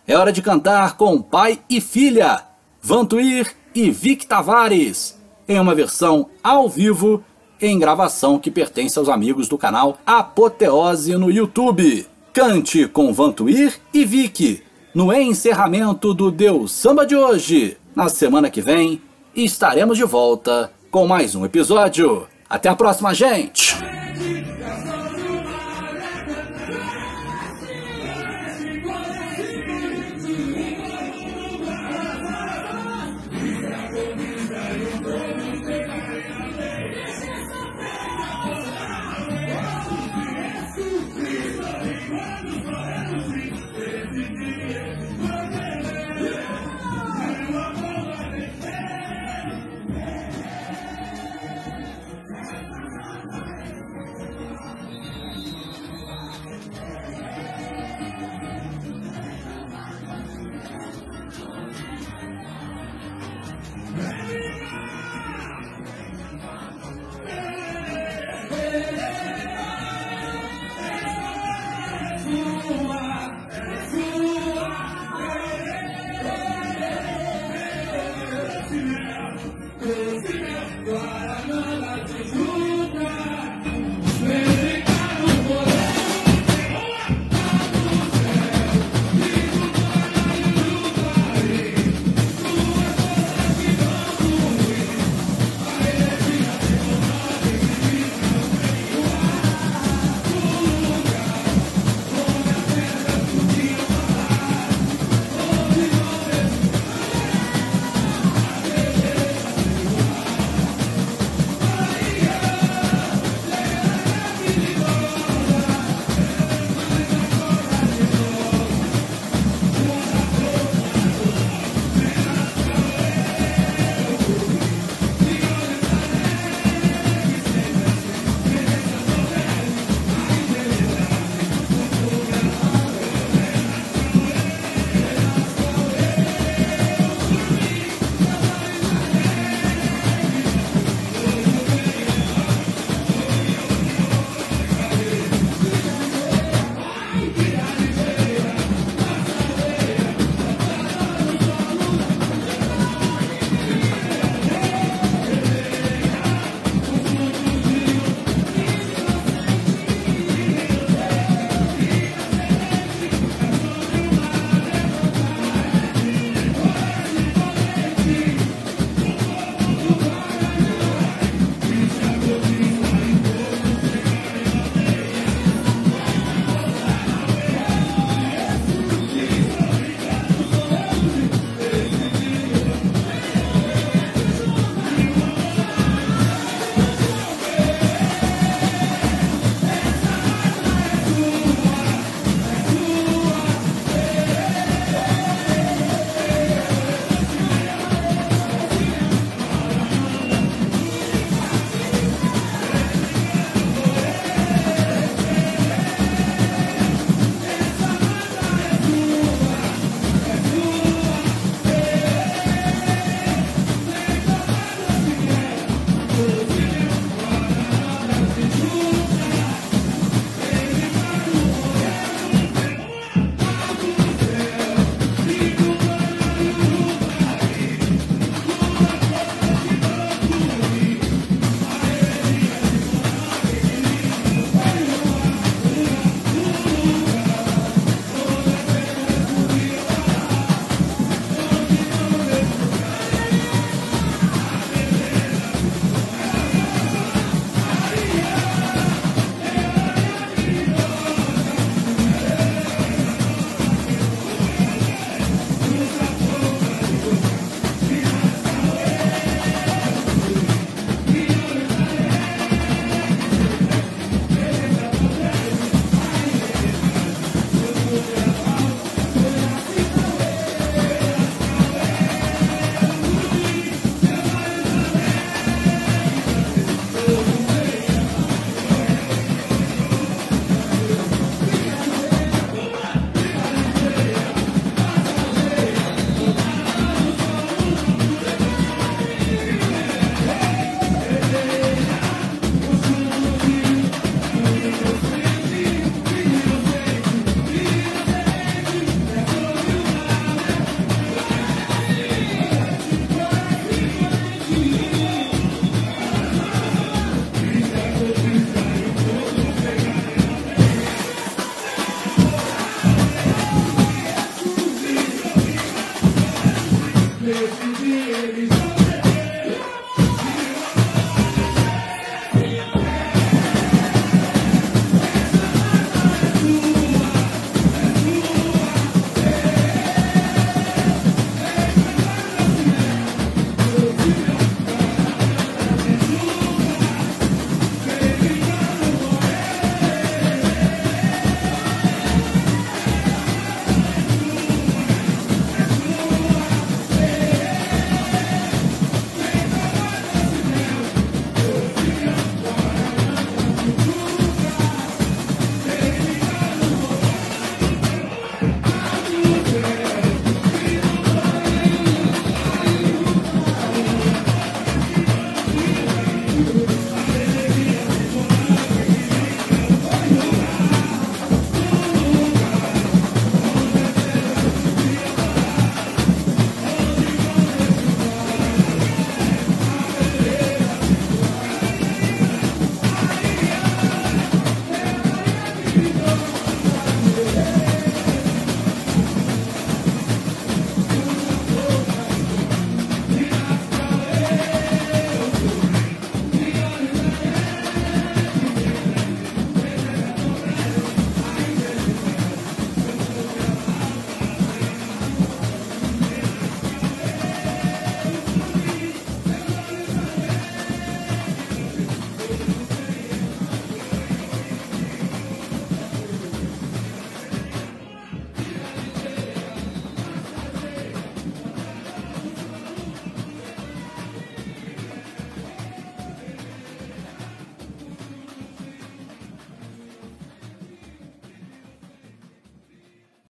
É hora de cantar com pai e filha, Vantuir e Vic Tavares em uma versão ao vivo em gravação que pertence aos amigos do canal Apoteose no YouTube. Cante com Vantuir e Vicky no encerramento do Deus Samba de hoje. Na semana que vem estaremos de volta com mais um episódio. Até a próxima, gente!